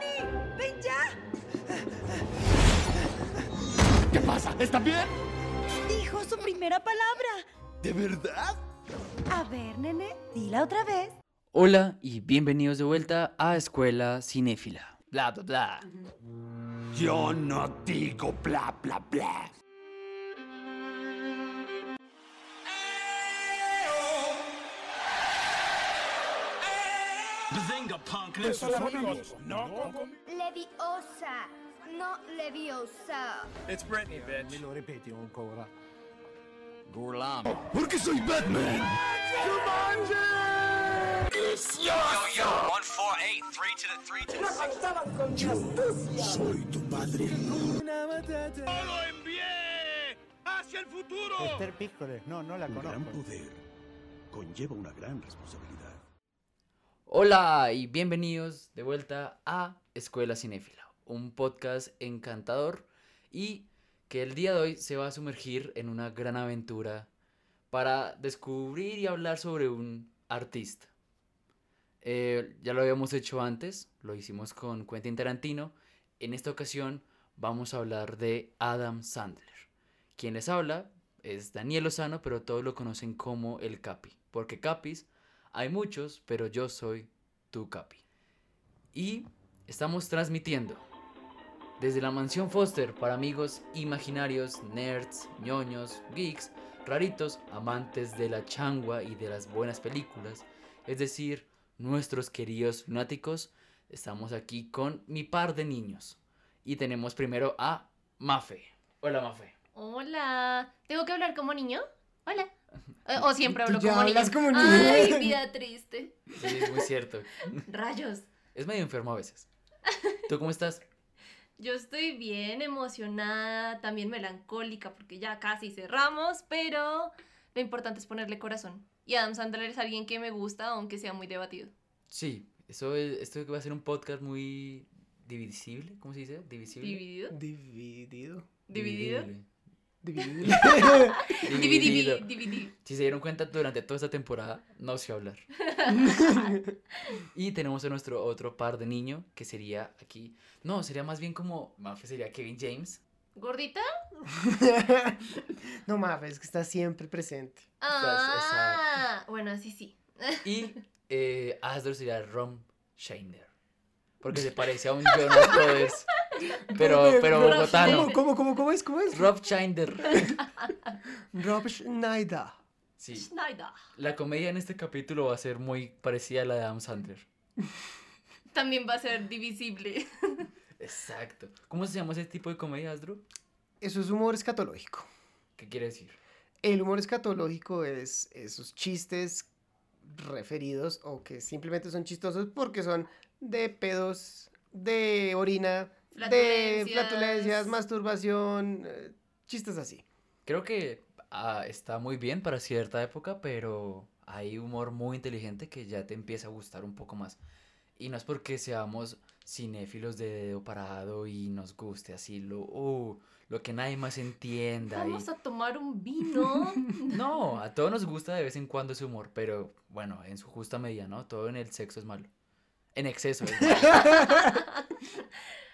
Dani, ven ya. ¿Qué pasa? ¿Está bien? Dijo su primera palabra. ¿De verdad? A ver, nene, dila otra vez. Hola y bienvenidos de vuelta a Escuela Cinéfila. Bla, bla, bla. Yo no digo bla, bla, bla. Leviosa, no Leviosa. It's Britney, bitch. Me lo ancora. Burlam. Porque soy Batman. Yo, yo, to the to the six. Soy tu padre. ¡Lo envié! ¡Hacia el futuro! Esther no, no la Un gran conozco. poder conlleva una gran responsabilidad. Hola y bienvenidos de vuelta a Escuela Cinéfila, un podcast encantador y que el día de hoy se va a sumergir en una gran aventura para descubrir y hablar sobre un artista. Eh, ya lo habíamos hecho antes, lo hicimos con Quentin Tarantino. En esta ocasión vamos a hablar de Adam Sandler. Quien les habla es Daniel Lozano, pero todos lo conocen como el Capi, porque Capis hay muchos, pero yo soy tu Capi. Y estamos transmitiendo desde la mansión Foster para amigos imaginarios, nerds, ñoños, geeks, raritos, amantes de la changua y de las buenas películas, es decir, nuestros queridos lunáticos. Estamos aquí con mi par de niños. Y tenemos primero a Mafe. Hola Mafe. Hola. ¿Tengo que hablar como niño? Hola. Eh, O siempre hablo como hablas como niño. Ay, vida triste. Sí, es muy cierto. Rayos. Es medio enfermo a veces. ¿Tú cómo estás? Yo estoy bien emocionada, también melancólica porque ya casi cerramos, pero lo importante es ponerle corazón. Y Adam Sandler es alguien que me gusta, aunque sea muy debatido. Sí, eso es- esto va a ser un podcast muy divisible, ¿cómo se dice? Divisible. ¿Dividido? Dividido. ¿Dividido? Dividible. Dividido. Dividido. Dividido. Si se dieron cuenta durante toda esta temporada, no sé hablar. y tenemos a nuestro otro par de niño, que sería aquí. No, sería más bien como. Mafe sería Kevin James. ¿Gordita? no mames, es que está siempre presente. Ah, bueno, así sí. Y eh, Asdor sería Ron Scheiner. Porque se parece a un Jonas Brothers. Pero, pero bogotano. ¿Cómo, cómo, cómo, cómo es? ¿Cómo es? Rob Scheiner. Rob Schneider. Sí. Schneider. La comedia en este capítulo va a ser muy parecida a la de Adam Sandler. También va a ser divisible. Exacto. ¿Cómo se llama ese tipo de comedia, Asdru? Eso es humor escatológico. ¿Qué quiere decir? El humor escatológico es esos chistes referidos o que simplemente son chistosos porque son de pedos, de orina, de Flatulencias. masturbación, eh, chistes así. Creo que ah, está muy bien para cierta época, pero hay humor muy inteligente que ya te empieza a gustar un poco más. Y no es porque seamos cinéfilos de dedo parado y nos guste así lo, uh, lo que nadie más entienda. y- Vamos a tomar un vino. No, a todos nos gusta de vez en cuando ese humor, pero bueno, en su justa medida, ¿no? Todo en el sexo es malo. En exceso.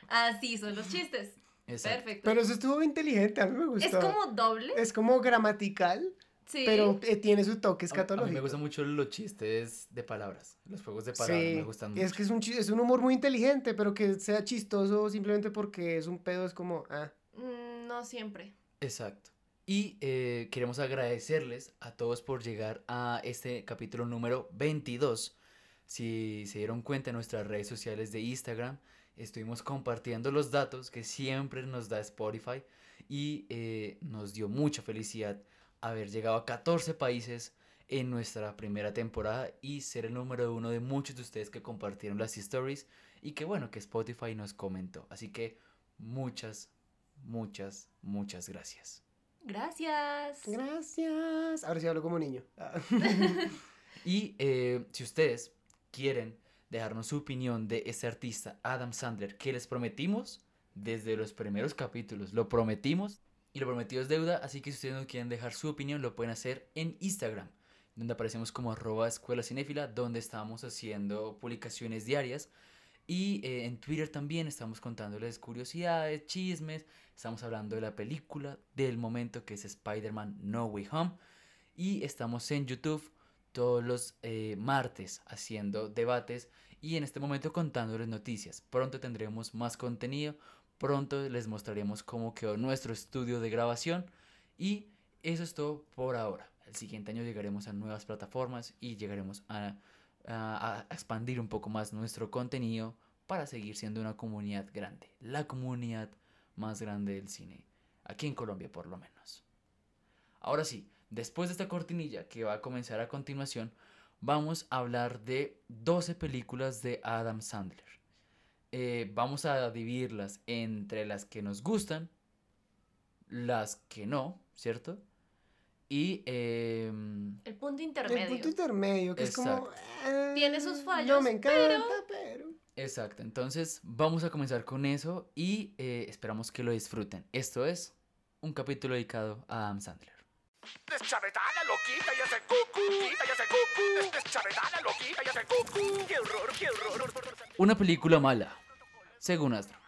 Así son los chistes. Exacto. Perfecto. Pero eso estuvo inteligente, a mí me gustó. es como doble. Es como gramatical, Sí. pero eh, tiene su toque A- A, escatológico. mí me gustan mucho los chistes de palabras, los juegos de palabras Sí, me gustan y es mucho. que es un, es un humor muy inteligente, pero que sea chistoso simplemente porque es un pedo, es como, ah, Mm, No siempre. Exacto. Y eh, queremos agradecerles a todos por llegar a este capítulo número 22. Si se dieron cuenta en nuestras redes sociales de Instagram, estuvimos compartiendo los datos que siempre nos da Spotify y eh, nos dio mucha felicidad haber llegado a 14 países en nuestra primera temporada y ser el número uno de muchos de ustedes que compartieron las stories y que bueno, que Spotify nos comentó. Así que muchas, muchas, muchas gracias. Gracias. gracias. Ahora sí hablo como niño. Y eh, si ustedes quieren dejarnos su opinión de este artista, Adam Sandler, que les prometimos desde los primeros capítulos, lo prometimos y lo prometido es deuda, así que si ustedes nos quieren dejar su opinión, lo pueden hacer en Instagram, donde aparecemos como arroba escuela cinéfila, donde estamos haciendo publicaciones diarias Y eh, en Twitter también estamos contándoles curiosidades, chismes. Estamos hablando de la película del momento que es Spider-Man No Way Home. Y estamos en YouTube todos los eh, martes haciendo debates y en este momento contándoles noticias. Pronto tendremos más contenido. Pronto les mostraremos cómo quedó nuestro estudio de grabación. Y eso es todo por ahora. El siguiente año llegaremos a nuevas plataformas y llegaremos a, a- a expandir un poco más nuestro contenido para seguir siendo una comunidad grande. La comunidad más grande del cine. Aquí en Colombia por lo menos. Ahora sí, después de esta cortinilla que va a comenzar a continuación, vamos a hablar de 12 películas de Adam Sandler. Eh, vamos a dividirlas entre las que nos gustan, las que no, ¿cierto? Y em, El punto El intermedio. punto intermedio, que es como... Exacto. eh, Tiene sus No fallos, me encanta, pero... exacto, entonces vamos a comenzar con eso y eh, esperamos que lo disfruten. Esto es un capítulo dedicado a Adam Sandler. Deschavetada, loquita, y hace cucu. Quita y hace cucu. Deschavetada, loquita, y hace cucu. ¡Qué horror, qué horror! Una película mala, según Astro.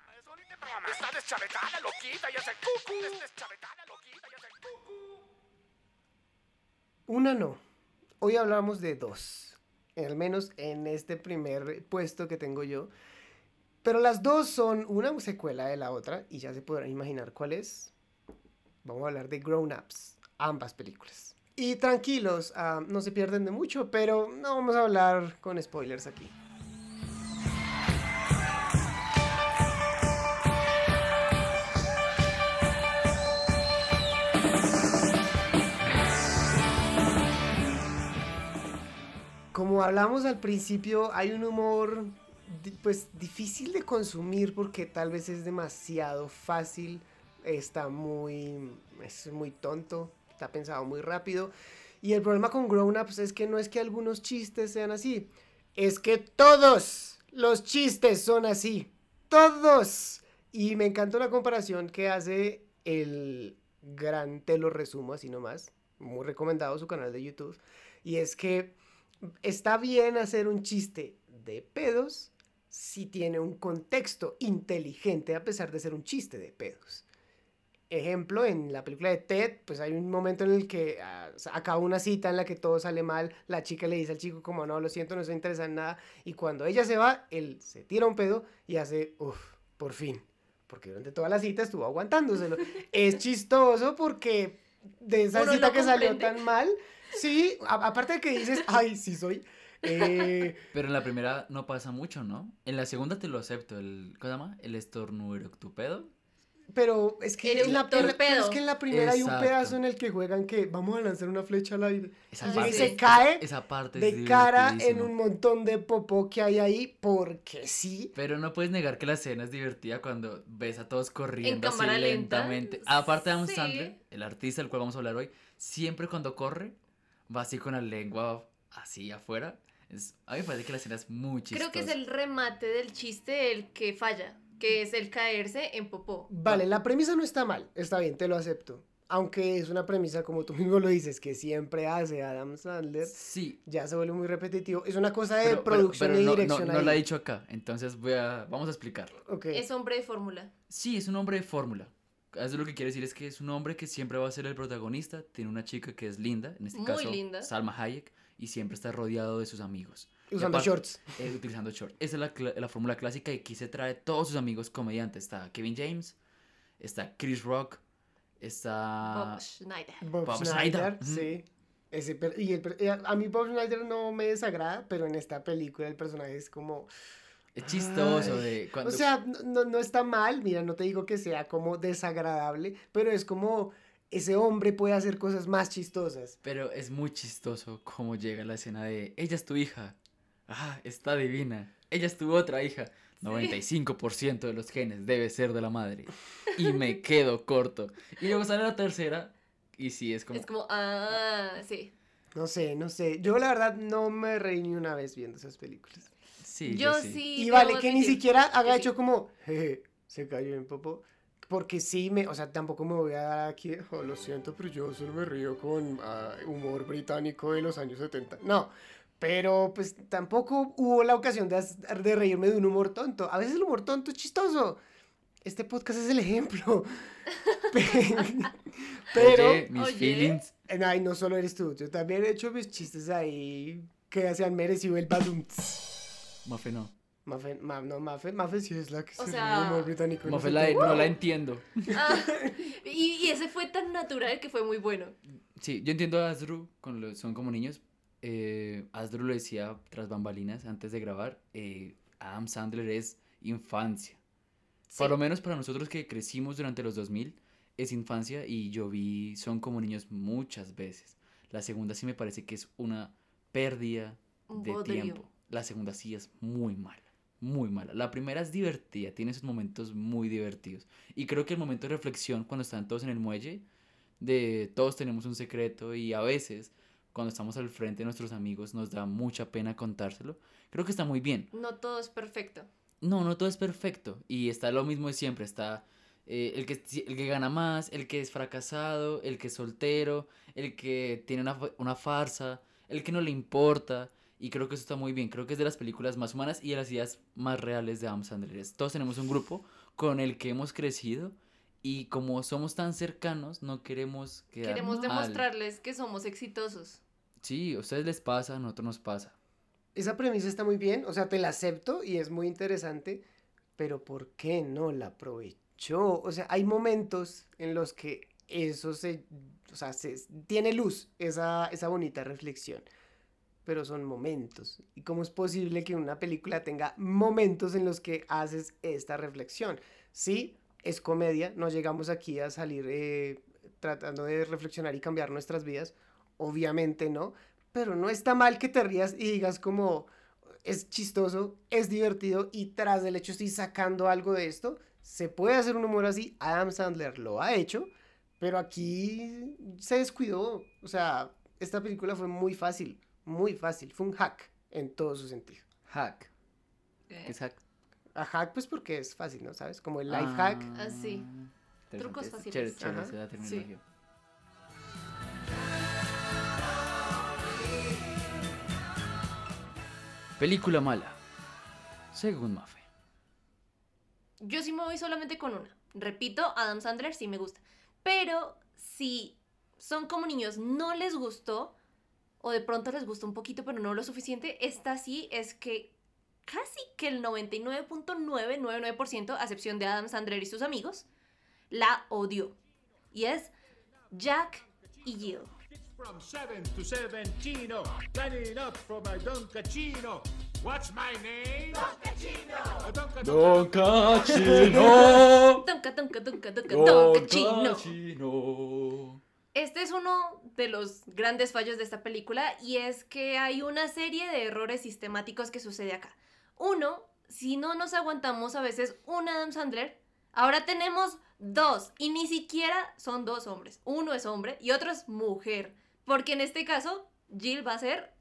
Está deschavetada, loquita, y hace cucu. Deschavetada, loquita, y hace cucu. Una no. Hoy hablamos de dos. Al menos en este primer puesto que tengo yo. Pero las dos son una secuela de la otra. Y ya se podrán imaginar cuál es. Vamos a hablar de Grown Ups. Ambas películas. Y tranquilos, ah, no se pierden de mucho, pero no vamos a hablar con spoilers aquí. Como hablamos al principio, hay un humor pues difícil de consumir porque tal vez es demasiado fácil, está muy es muy tonto, está pensado muy rápido y el problema con Grown Ups es que no es que algunos chistes sean así, es que todos los chistes son así, todos. Y me encanta una comparación que hace el gran te lo resumo así nomás, muy recomendado su canal de YouTube y es que está bien hacer un chiste de pedos si tiene un contexto inteligente a pesar de ser un chiste de pedos. Ejemplo, en la película de Ted, pues hay un momento en el que ah, acaba una cita en la que todo sale mal, la chica le dice al chico como no, lo siento, no se interesa en nada, y cuando ella se va, él se tira un pedo y hace, uff, por fin, porque durante toda la cita estuvo aguantándoselo. es chistoso porque de esa Uno cita que salió tan mal, sí, aparte de que dices, ay, sí soy, eh, Pero en la primera no pasa mucho, ¿no? En la segunda te lo acepto, el, ¿cómo se llama? El estornuderotupedo. Pero es que, en la, pero torpedo. es que en la primera hay un Exacto. pedazo en el que juegan que vamos a lanzar una flecha al aire. Esa Y parte, se cae esa parte de cara en un montón de popó que hay ahí porque sí. Pero no puedes negar que la escena es divertida cuando ves a todos corriendo así lenta. lentamente. Aparte de Adam Sí. Sandler, el artista del cual vamos a hablar hoy, siempre cuando corre va así con la lengua así afuera. Es, a mí me parece que la escena es muy chistosa. Creo que es el remate del chiste el que falla, que es el caerse en popó. Vale, la premisa no está mal, está bien, te lo acepto. Aunque es una premisa, como tú mismo lo dices, que siempre hace Adam Sandler, Sí, ya se vuelve muy repetitivo. Es una cosa de pero, producción pero y no, no- dirección no ahí. lo ha dicho acá, entonces voy a, vamos a explicarlo. Ok. Es hombre de fórmula. Sí, es un hombre de fórmula. Eso lo que quiere decir es que es un hombre que siempre va a ser el protagonista. Tiene una chica que es linda, en este Muy caso linda. Salma Hayek, y siempre está rodeado de sus amigos. Usando aparte- shorts. eh, utilizando shorts. Esa es la, la fórmula clásica y aquí se trae todos sus amigos comediantes. Está Kevin James, está Chris Rock, está... Bob Schneider. Bob, Bob Schneider, sí. Ese per- y el per- eh, a mí Bob Schneider no me desagrada, pero en esta película el personaje es como... Es chistoso Ay, de cuando... O sea, no, no- no está mal, mira, no te digo que sea como desagradable, pero es como ese hombre puede hacer cosas más chistosas. Pero es muy chistoso cómo llega la escena de... Ella es tu hija. Ah, está divina. Ella es tu otra hija. 95% de los genes debe ser de la madre. Y me quedo corto. Y luego sale la tercera y sí, es como... Es como, ah, sí. No sé, no sé. Yo la verdad no me reí ni una vez viendo esas películas. Sí, Yo yo sí. sí. Y vale, que ni siquiera haga sí. hecho como, jeje, se cayó en popo. Porque sí, me, o sea, tampoco me voy a dar aquí, "Oh, lo siento, pero yo solo me río con ah, humor británico de los años 70. No, Pero pues tampoco hubo la ocasión de, de reírme de un humor tonto. A veces el humor tonto es chistoso. Este podcast es el ejemplo. Pe- Pero... Oye, mis Oye. feelings. Ay, no solo eres tú, yo también he hecho mis chistes ahí que se han merecido el badum. Mafe no. Mafe, ma- no, Mafe, Mafe sí es la que O se sea, humor británico. Mafe la, no la entiendo. Ah, y, y ese fue tan natural que fue muy bueno. Sí, yo entiendo a Asdru, con los, son como niños. Eh, Asdru lo decía tras bambalinas antes de grabar. eh, Adam Sandler es infancia. Sí. Por lo menos para nosotros que crecimos durante los 2000, es infancia y yo vi Son como niños muchas veces. La segunda sí me parece que es una pérdida Un de tiempo. La segunda sí es muy mala, muy mala. La primera es divertida, tiene sus momentos muy divertidos. Y creo que el momento de reflexión cuando están todos en el muelle, de todos tenemos un secreto y a veces cuando estamos al frente de nuestros amigos nos da mucha pena contárselo. Creo que está muy bien. No todo es perfecto. No, no todo es perfecto. Y está lo mismo de siempre. Está eh, el, que, el que gana más, el que es fracasado, el que es soltero, el que tiene una, una farsa, el que no le importa. Y creo que eso está muy bien. Creo que es de las películas más humanas y de las ideas más reales de Adam Sandler. Todos tenemos un grupo con el que hemos crecido y como somos tan cercanos, no queremos quedar Queremos mal. demostrarles que somos exitosos. Sí, a ustedes les pasa, a nosotros nos pasa. Esa premisa está muy bien, o sea, te la acepto y es muy interesante, pero ¿por qué no la aprovechó? O sea, hay momentos en los que eso se, o sea, se, tiene luz, esa, esa bonita reflexión, pero son momentos. ¿Y cómo es posible que una película tenga momentos en los que haces esta reflexión? Sí, es comedia, no llegamos aquí a salir eh, tratando de reflexionar y cambiar nuestras vidas, obviamente no, pero no está mal que te rías y digas como es chistoso, es divertido y tras del hecho estoy sacando algo de esto, se puede hacer un humor así, Adam Sandler lo ha hecho, pero aquí se descuidó, o sea, esta película fue muy fácil, muy fácil, fue un hack en todo su sentido. Hack. ¿Qué es hack? A hack pues porque es fácil, ¿no? ¿Sabes? Como el life hack. Ah, sí. Trucos es fáciles. Chévere, chévere Ajá. Película mala. Según Mafe. Yo sí me voy solamente con una. Repito, Adam Sandler sí me gusta. Pero si son como niños, no les gustó, o de pronto les gustó un poquito, pero no lo suficiente, esta sí es que casi que el 99.999%, a excepción de Adam Sandler y sus amigos, la odió. Y es Jack y Jill. From 7 to 17, lining up for my Don Cachino. What's my name? Don Cachino. Don Cachino. Chino. Cachino. Este es uno de los grandes fallos de esta película y es que hay una serie de errores sistemáticos que sucede acá. Uno, si no nos aguantamos a veces un Adam Sandler, ahora tenemos dos y ni siquiera son dos hombres. Uno es hombre y otro es mujer, porque en este caso Jill va a ser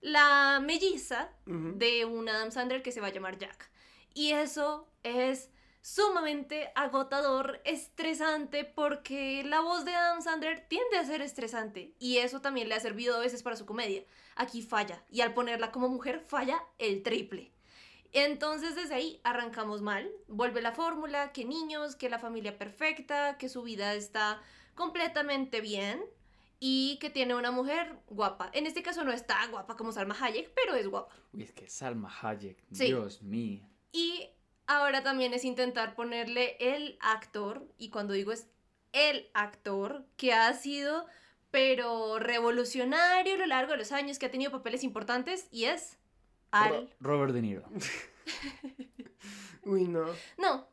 la melliza de un Adam Sandler que se va a llamar Jack. Y eso es sumamente agotador, estresante, porque la voz de Adam Sandler tiende a ser estresante y eso también le ha servido a veces para su comedia. Aquí falla y al ponerla como mujer falla el triple. Entonces desde ahí arrancamos mal, vuelve la fórmula, que niños, que la familia perfecta, que su vida está completamente bien y que tiene una mujer guapa. En este caso no está guapa como Salma Hayek, pero es guapa. Uy, es que Salma Hayek, Sí. Dios mío. Y ahora también es intentar ponerle el actor, y cuando digo es el actor, que ha sido, pero revolucionario a lo largo de los años, que ha tenido papeles importantes, y es al... Ro- Robert De Niro. Uy, no. No,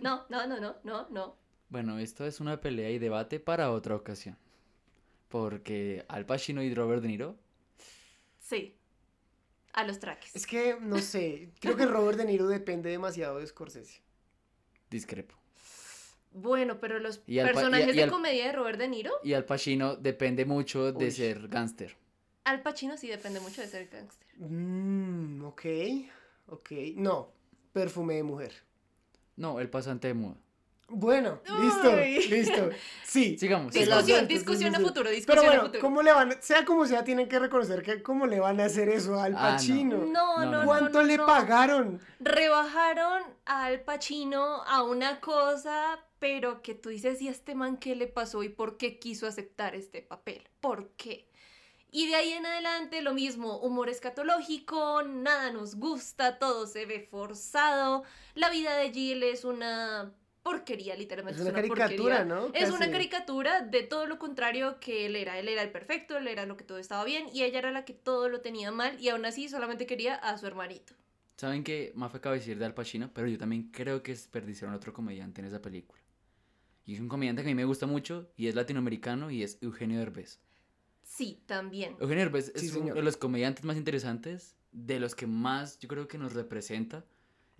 no, no, no, no, no, no. Bueno, esto es una pelea y debate para otra ocasión. Porque Al Pacino y Robert De Niro, Sí, a los traques. Es que, no sé, creo que Robert De Niro depende demasiado de Scorsese. discrepo. Bueno, pero los Y personajes y de al- comedia de Robert De Niro, Y Al Pacino depende mucho de Uy. ser gángster. Al Pacino sí depende mucho de ser gángster. Mmm, ok, ok. No, perfume de mujer. No, el pasante de moda. Bueno, listo, Uy. listo. Sí. Sigamos. Discusión, discusión a futuro, discusión Pero a bueno, futuro. ¿cómo le van, sea como sea, tienen que reconocer que cómo le van a hacer eso al Ah, no. Pacino? No, No, no, no, no. ¿Cuánto no, le no. pagaron? Rebajaron al Pacino a una cosa, pero que tú dices, ¿y a este man qué le pasó y por qué quiso aceptar este papel? ¿Por qué? Y de ahí en adelante lo mismo, humor escatológico, nada nos gusta, todo se ve forzado, la vida de Jill es una porquería, literalmente. Es una porquería. caricatura, ¿no? Es una caricatura de todo lo contrario que él era. Él era el perfecto, él era lo que todo estaba bien y ella era la que todo lo tenía mal y aún así solamente quería a su hermanito. Saben que Mafe acaba de decir de Al Pacino, pero yo también creo que desperdiciaron otro comediante en esa película. Y es un comediante que a mí me gusta mucho y es latinoamericano y es Eugenio Derbez. Sí, también. Eugenio Derbez es uno de los comediantes más interesantes, de los que más yo creo que nos representa.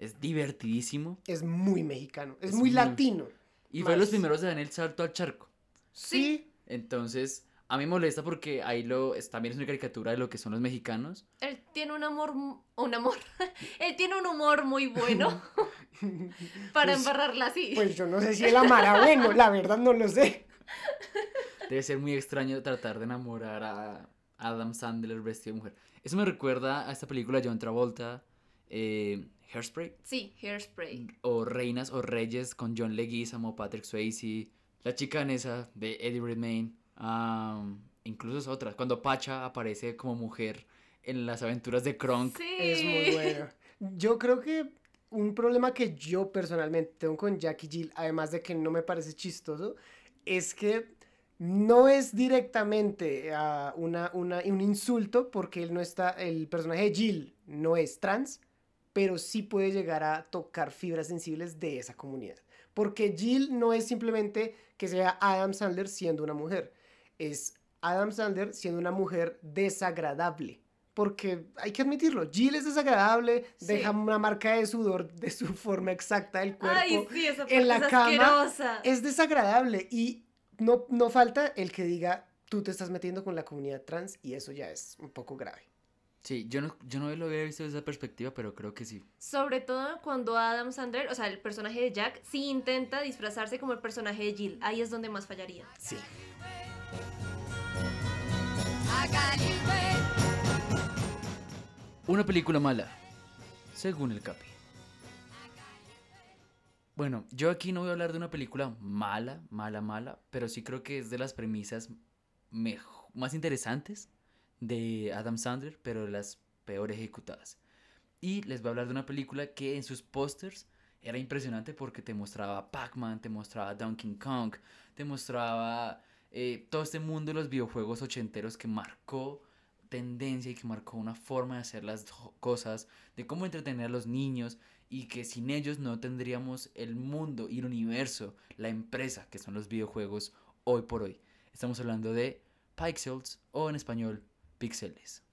Es divertidísimo Es muy mexicano, es, Es muy muy- latino. y fue de los primeros a dar el salto al charco. Sí. Entonces, a mí me molesta porque ahí lo es, también es una caricatura de lo que son los mexicanos. Él tiene un amor, un amor. Él tiene un humor muy bueno para Pues- embarrarla así. Pues yo no sé si él amará bueno, la verdad no lo sé. Debe ser muy extraño tratar de enamorar a Adam Sandler vestido de mujer. Eso me recuerda a esta película de John Travolta, eh, Hairspray, Sí, Hairspray. o Reinas o Reyes con John Leguizamo, Patrick Swayze, la chica danesa de Eddie Redmayne, am, incluso es otra, cuando Pacha aparece como mujer en las aventuras de Kronk. Sí. Es muy bueno. Yo creo que un problema que yo personalmente tengo con Jackie Jill, además de que no me parece chistoso, es que no es directamente ah, una, una- un insulto porque él no está, el personaje de Jill no es trans, pero sí puede llegar a tocar fibras sensibles de esa comunidad. Porque Jill no es simplemente que sea Adam Sandler siendo una mujer, es Adam Sandler siendo una mujer desagradable. Porque hay que admitirlo, Jill es desagradable, Sí. deja una marca de sudor de su forma exacta del cuerpo. Ay, sí, esa en la es cama asquerosa. Es desagradable y no, no falta el que diga, tú te estás metiendo con la comunidad trans y eso ya es un poco grave. Sí, yo no, yo no lo había visto desde esa perspectiva, pero creo que sí. Sobre todo cuando Adam Sandler, o sea, el personaje de Jack, sí intenta disfrazarse como el personaje de Jill. Ahí es donde más fallaría. Sí. Una película mala, según el Capi. Bueno, yo aquí no voy a hablar de una película mala, mala, mala, pero sí creo que es de las premisas mejo- más interesantes de Adam Sandler, pero las peor ejecutadas. Y les voy a hablar de una película que en sus pósters era impresionante porque te mostraba Pac-Man, te mostraba Donkey Kong, te mostraba eh, todo este mundo de los videojuegos ochenteros que marcó tendencia y que marcó una forma de hacer las cosas, de cómo entretener a los niños y que sin ellos no tendríamos el mundo y el universo, la empresa que son los videojuegos hoy por hoy. Estamos hablando de Pixels o en español Pixeles.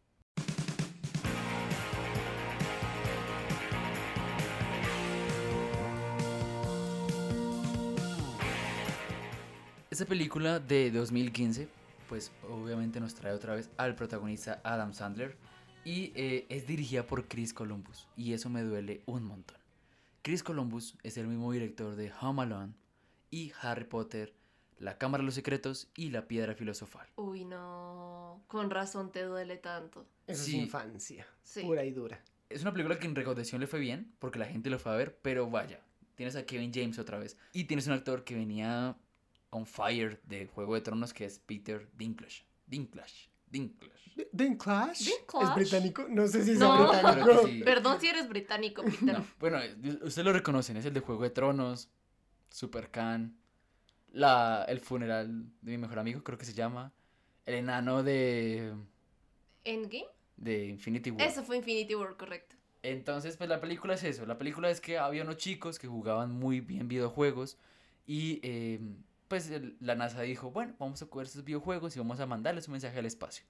Esta película de 2015, pues obviamente nos trae otra vez al protagonista Adam Sandler y eh, es dirigida por Chris Columbus y eso me duele un montón. Chris Columbus es el mismo director de Home Alone y Harry Potter, La Cámara de los Secretos y La Piedra Filosofal. Uy, no. Con razón te duele tanto. Eso Sí. es infancia, Sí. pura y dura. Es una película que en recaudación le fue bien porque la gente lo fue a ver, pero vaya, tienes a Kevin James otra vez y tienes un actor que venía on fire de Juego de Tronos que es Peter Dinklage. Dinklage. Dinklage. D- Dinklage. Dinklage. ¿Es británico? No sé si es No. británico. Sí. Perdón si eres británico, Peter. No, bueno, ustedes lo reconocen, es el de Juego de Tronos, Super Khan, la, el funeral de mi mejor amigo, creo que se llama, el enano de, ¿Endgame? de Infinity War. Eso fue Infinity War, correcto. Entonces, pues la película es eso, la película es que había unos chicos que jugaban muy bien videojuegos y eh, pues el- la NASA dijo, bueno, vamos a coger estos videojuegos y vamos a mandarles un mensaje al espacio.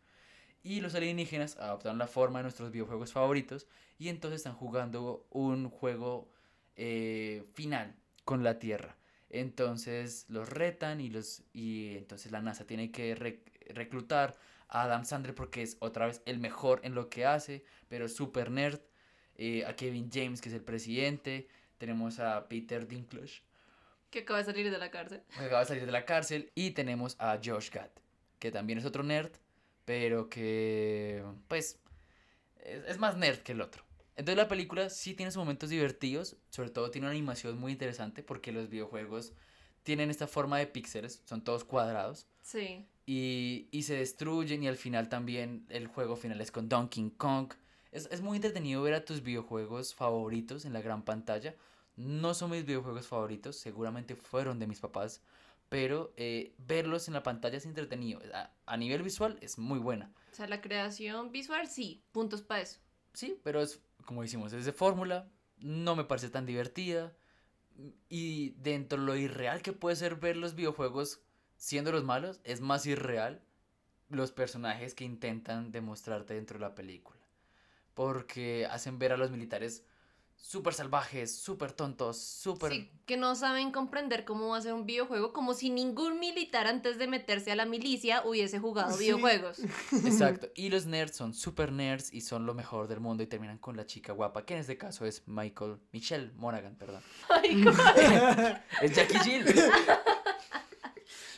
Y los alienígenas adoptaron la forma de nuestros videojuegos favoritos y entonces están jugando un juego eh, final con la Tierra. Entonces los retan y los y entonces la NASA tiene que rec- reclutar a Adam Sandler porque es otra vez el mejor en lo que hace, pero super nerd. eh, a Kevin James que es el presidente, tenemos a Peter Dinklage Que acaba de salir de la cárcel. acaba de salir de la cárcel. Y tenemos a Josh Gad, que también es otro nerd, pero que, pues, es, es más nerd que el otro. Entonces la película sí tiene sus momentos divertidos, sobre todo tiene una animación muy interesante porque los videojuegos tienen esta forma de píxeles, son todos cuadrados Sí. y, y se destruyen y al final también el juego final es con Donkey Kong. Es, es muy entretenido ver a tus videojuegos favoritos en la gran pantalla. No son mis videojuegos favoritos, seguramente fueron de mis papás, pero eh, verlos en la pantalla es entretenido. A, a nivel visual es muy buena. O sea, la creación visual, sí. Puntos para eso. Sí, pero es, como decimos, es de fórmula, no me parece tan divertida. Y dentro de lo irreal que puede ser ver los videojuegos siendo los malos, es más irreal los personajes que intentan demostrarte dentro de la película. Porque hacen ver a los militares súper salvajes, súper tontos, súper... Sí, que no saben comprender cómo va a ser un videojuego, como si ningún militar antes de meterse a la milicia hubiese jugado Sí. videojuegos. Exacto. Y los nerds son super nerds y son lo mejor del mundo y terminan con la chica guapa, que en este caso es Michael, Michelle Monaghan, perdón. Ay, ¿cómo? Es Jackie Jill.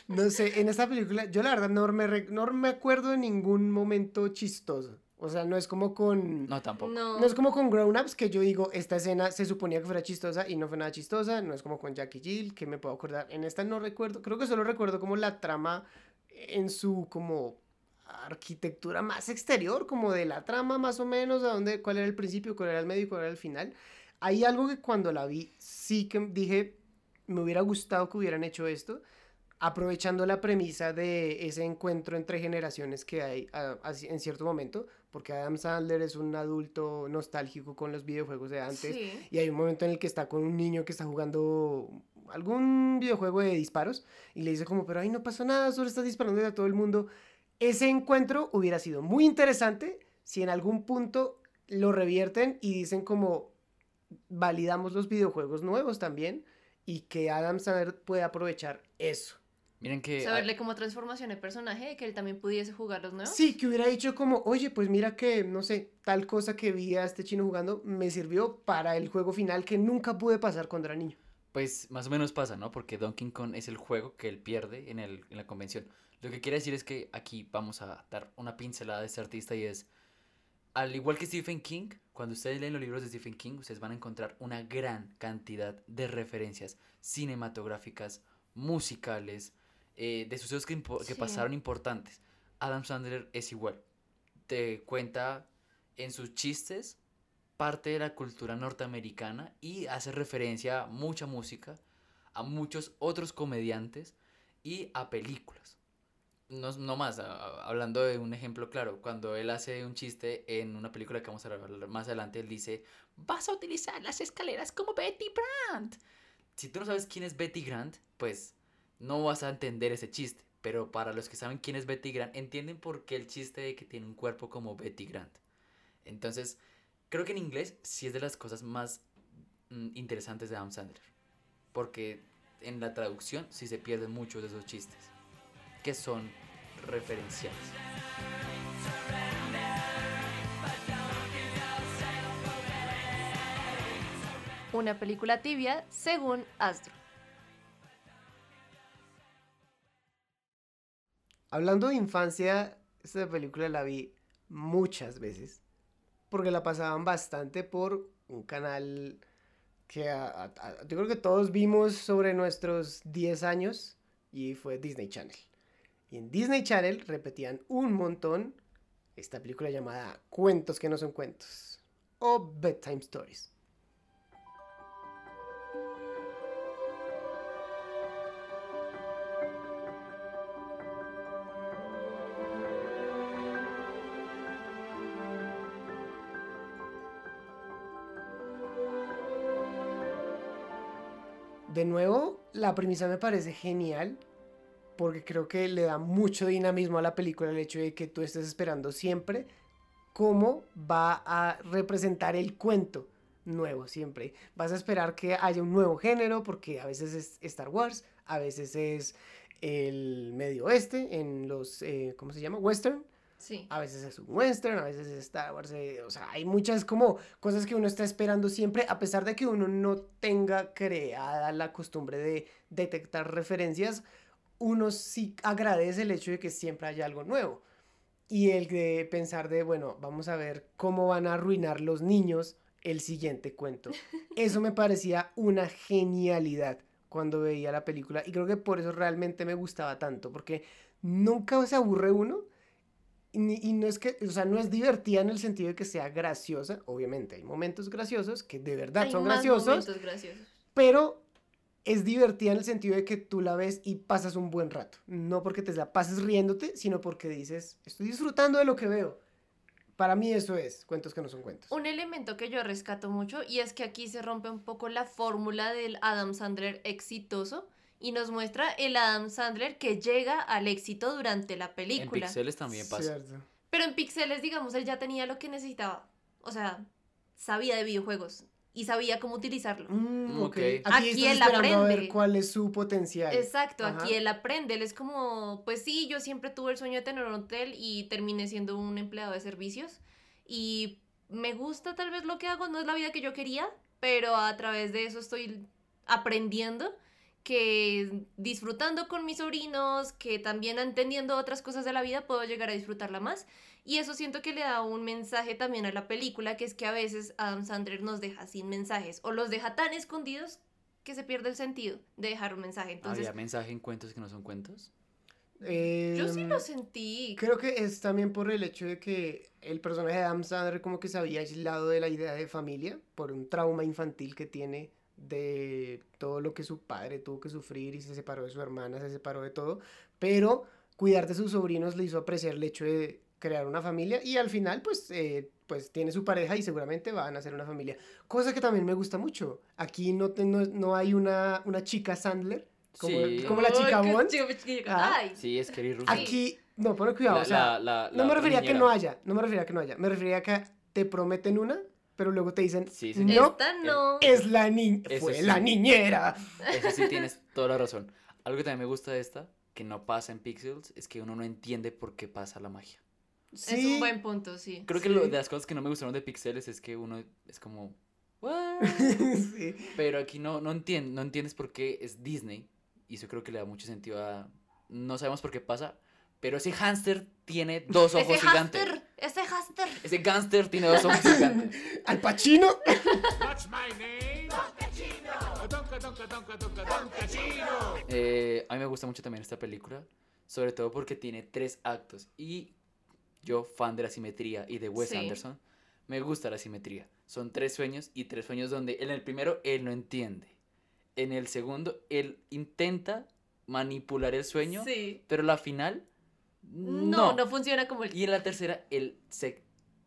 No sé, en esta película, yo la verdad no me, no me acuerdo de ningún momento chistoso. O sea, no es como con... No, tampoco. No. No es como con Grown Ups, que yo digo, esta escena se suponía que fuera chistosa y no fue nada chistosa. No es como con Jackie Jill, que me puedo acordar. En esta no recuerdo, creo que solo recuerdo como la trama en su como arquitectura más exterior, como de la trama más o menos, a dónde, cuál era el principio, cuál era el medio y cuál era el final. Hay algo que cuando la vi sí que dije, me hubiera gustado que hubieran hecho esto, aprovechando la premisa de ese encuentro entre generaciones que hay ah, en cierto momento, porque Adam Sandler es un adulto nostálgico con los videojuegos de antes, Sí. y hay un momento en el que está con un niño que está jugando algún videojuego de disparos, y le dice como, pero ahí no pasó nada, solo estás disparando a todo el mundo. Ese encuentro hubiera sido muy interesante si en algún punto lo revierten y dicen como, validamos los videojuegos nuevos también, y que Adam Sandler puede aprovechar eso. Miren que... Saberle como transformación de personaje, que él también pudiese jugar los nuevos. Sí, que hubiera dicho como, oye, pues mira que, no sé, tal cosa que vi a este chino jugando me sirvió para el juego final que nunca pude pasar cuando era niño. Pues más o menos pasa, ¿no? Porque Donkey Kong es el juego que él pierde en, el, en la convención. Lo que quiere decir es que aquí vamos a dar una pincelada de este artista y es, al igual que Stephen King, cuando ustedes leen los libros de Stephen King, ustedes van a encontrar una gran cantidad de referencias cinematográficas, musicales, eh, de sucesos que, que Sí. pasaron importantes. Adam Sandler es igual. Te cuenta en sus chistes parte de la cultura norteamericana y hace referencia a mucha música, a muchos otros comediantes y a películas. No, no más, a- a- hablando de un ejemplo claro, cuando él hace un chiste en una película que vamos a hablar más adelante, él dice, vas a utilizar las escaleras como Betty Grant. Si tú no sabes quién es Betty Grant, pues no vas a entender ese chiste. Pero para los que saben quién es Betty Grant, entienden por qué el chiste de que tiene un cuerpo como Betty Grant. Entonces, creo que en inglés sí es de las cosas más mm, interesantes de Adam Sandler. Porque en la traducción sí se pierden muchos de esos chistes. Que son referenciales. Una película tibia, según Astro. Hablando de infancia, esta película la vi muchas veces. Porque la pasaban bastante por un canal que yo creo que todos vimos sobre nuestros 10 años y fue Disney Channel. Y en Disney Channel repetían un montón esta película llamada Cuentos que no son cuentos o Bedtime Stories. De nuevo, la premisa me parece genial porque creo que le da mucho dinamismo a la película el hecho de que tú estés esperando siempre cómo va a representar el cuento nuevo siempre. Vas a esperar que haya un nuevo género porque a veces es Star Wars, a veces es el medio oeste en los, eh, ¿cómo se llama? Western. Sí. A veces es un western, a veces es Star Wars, eh, o sea, hay muchas como cosas que uno está esperando siempre, a pesar de que uno no tenga creada la costumbre de detectar referencias, uno sí agradece el hecho de que siempre haya algo nuevo. Y el de pensar de, bueno, vamos a ver cómo van a arruinar los niños el siguiente cuento. Eso me parecía una genialidad cuando veía la película y creo que por eso realmente me gustaba tanto, porque nunca se aburre uno y, y no es que, o sea, no es divertida en el sentido de que sea graciosa, obviamente hay momentos graciosos que de verdad Hay son más graciosos, momentos graciosos. pero es divertida en el sentido de que tú la ves y pasas un buen rato. No porque te la pases riéndote, sino porque dices, estoy disfrutando de lo que veo. Para mí eso es, cuentos que no son cuentos. Un elemento que yo rescato mucho y es que aquí se rompe un poco la fórmula del Adam Sandler exitoso y nos muestra el Adam Sandler que llega al éxito durante la En película. Pixeles también pasa. Cierto. Pero en Pixeles, digamos, él ya tenía lo que necesitaba. O sea, sabía de videojuegos y sabía cómo utilizarlo. Mm, ok. Ok. Aquí, Aquí él esperando a ver aprende. cuál es su potencial. Exacto, Ajá. aquí él aprende, él es como, pues sí, yo siempre tuve el sueño de tener un hotel y terminé siendo un empleado de servicios y me gusta tal vez lo que hago, no es la vida que yo quería, pero a través de eso estoy aprendiendo que disfrutando con mis sobrinos, que también entendiendo otras cosas de la vida, puedo llegar a disfrutarla más. Y eso siento que le da un mensaje también a la película, que es que a veces Adam Sandler nos deja sin mensajes o los deja tan escondidos que se pierde el sentido de dejar un mensaje. Entonces, ¿Había mensaje en cuentos que no son cuentos? yo sí lo sentí. Creo que es también por el hecho de que el personaje de Adam Sandler como que se había aislado de la idea de familia por un trauma infantil que tiene de todo lo que su padre tuvo que sufrir y se separó de su hermana, se separó de todo, pero cuidar de sus sobrinos le hizo apreciar el hecho de crear una familia y al final pues, eh, pues tiene su pareja y seguramente van a ser una familia. Cosa que también me gusta mucho. Aquí no, te- no, no hay una, una chica Sandler como, Sí. como la chica Bond. Ah. Sí, es Kerry Russell. Aquí, no, ponle cuidado, La- o sea, la- la- no me refería a que no haya, no me refería a que no haya, me refería a que te prometen una, pero luego te dicen, Sí, sí. no, Esta no. es la niña, fue sí. la niñera. Eso sí tienes toda la razón. Algo que también me gusta de esta, que no pasa en Pixels, es que uno no entiende por qué pasa la magia. Es un buen punto, sí. Creo que lo, de las cosas que no me gustaron de Pixeles es que uno es como... "What?". sí. Pero aquí no, no, entien- no entiendes por qué es Disney. Y eso creo que le da mucho sentido a... No sabemos por qué pasa, pero ese hámster tiene dos ojos Ese gigantes. hámster, ese hámster. Ese gánster tiene dos ojos gigantes. Al Pacino. What's my name? Don. Eh, a mí me gusta mucho también esta película, sobre todo porque tiene tres actos. Y yo, fan de la simetría y de Wes Sí. Anderson, me gusta la simetría. Son tres sueños y tres sueños donde en el primero él no entiende. En el segundo él intenta manipular el sueño, Sí. pero la final No, no. no, funciona como el. Y en la tercera él se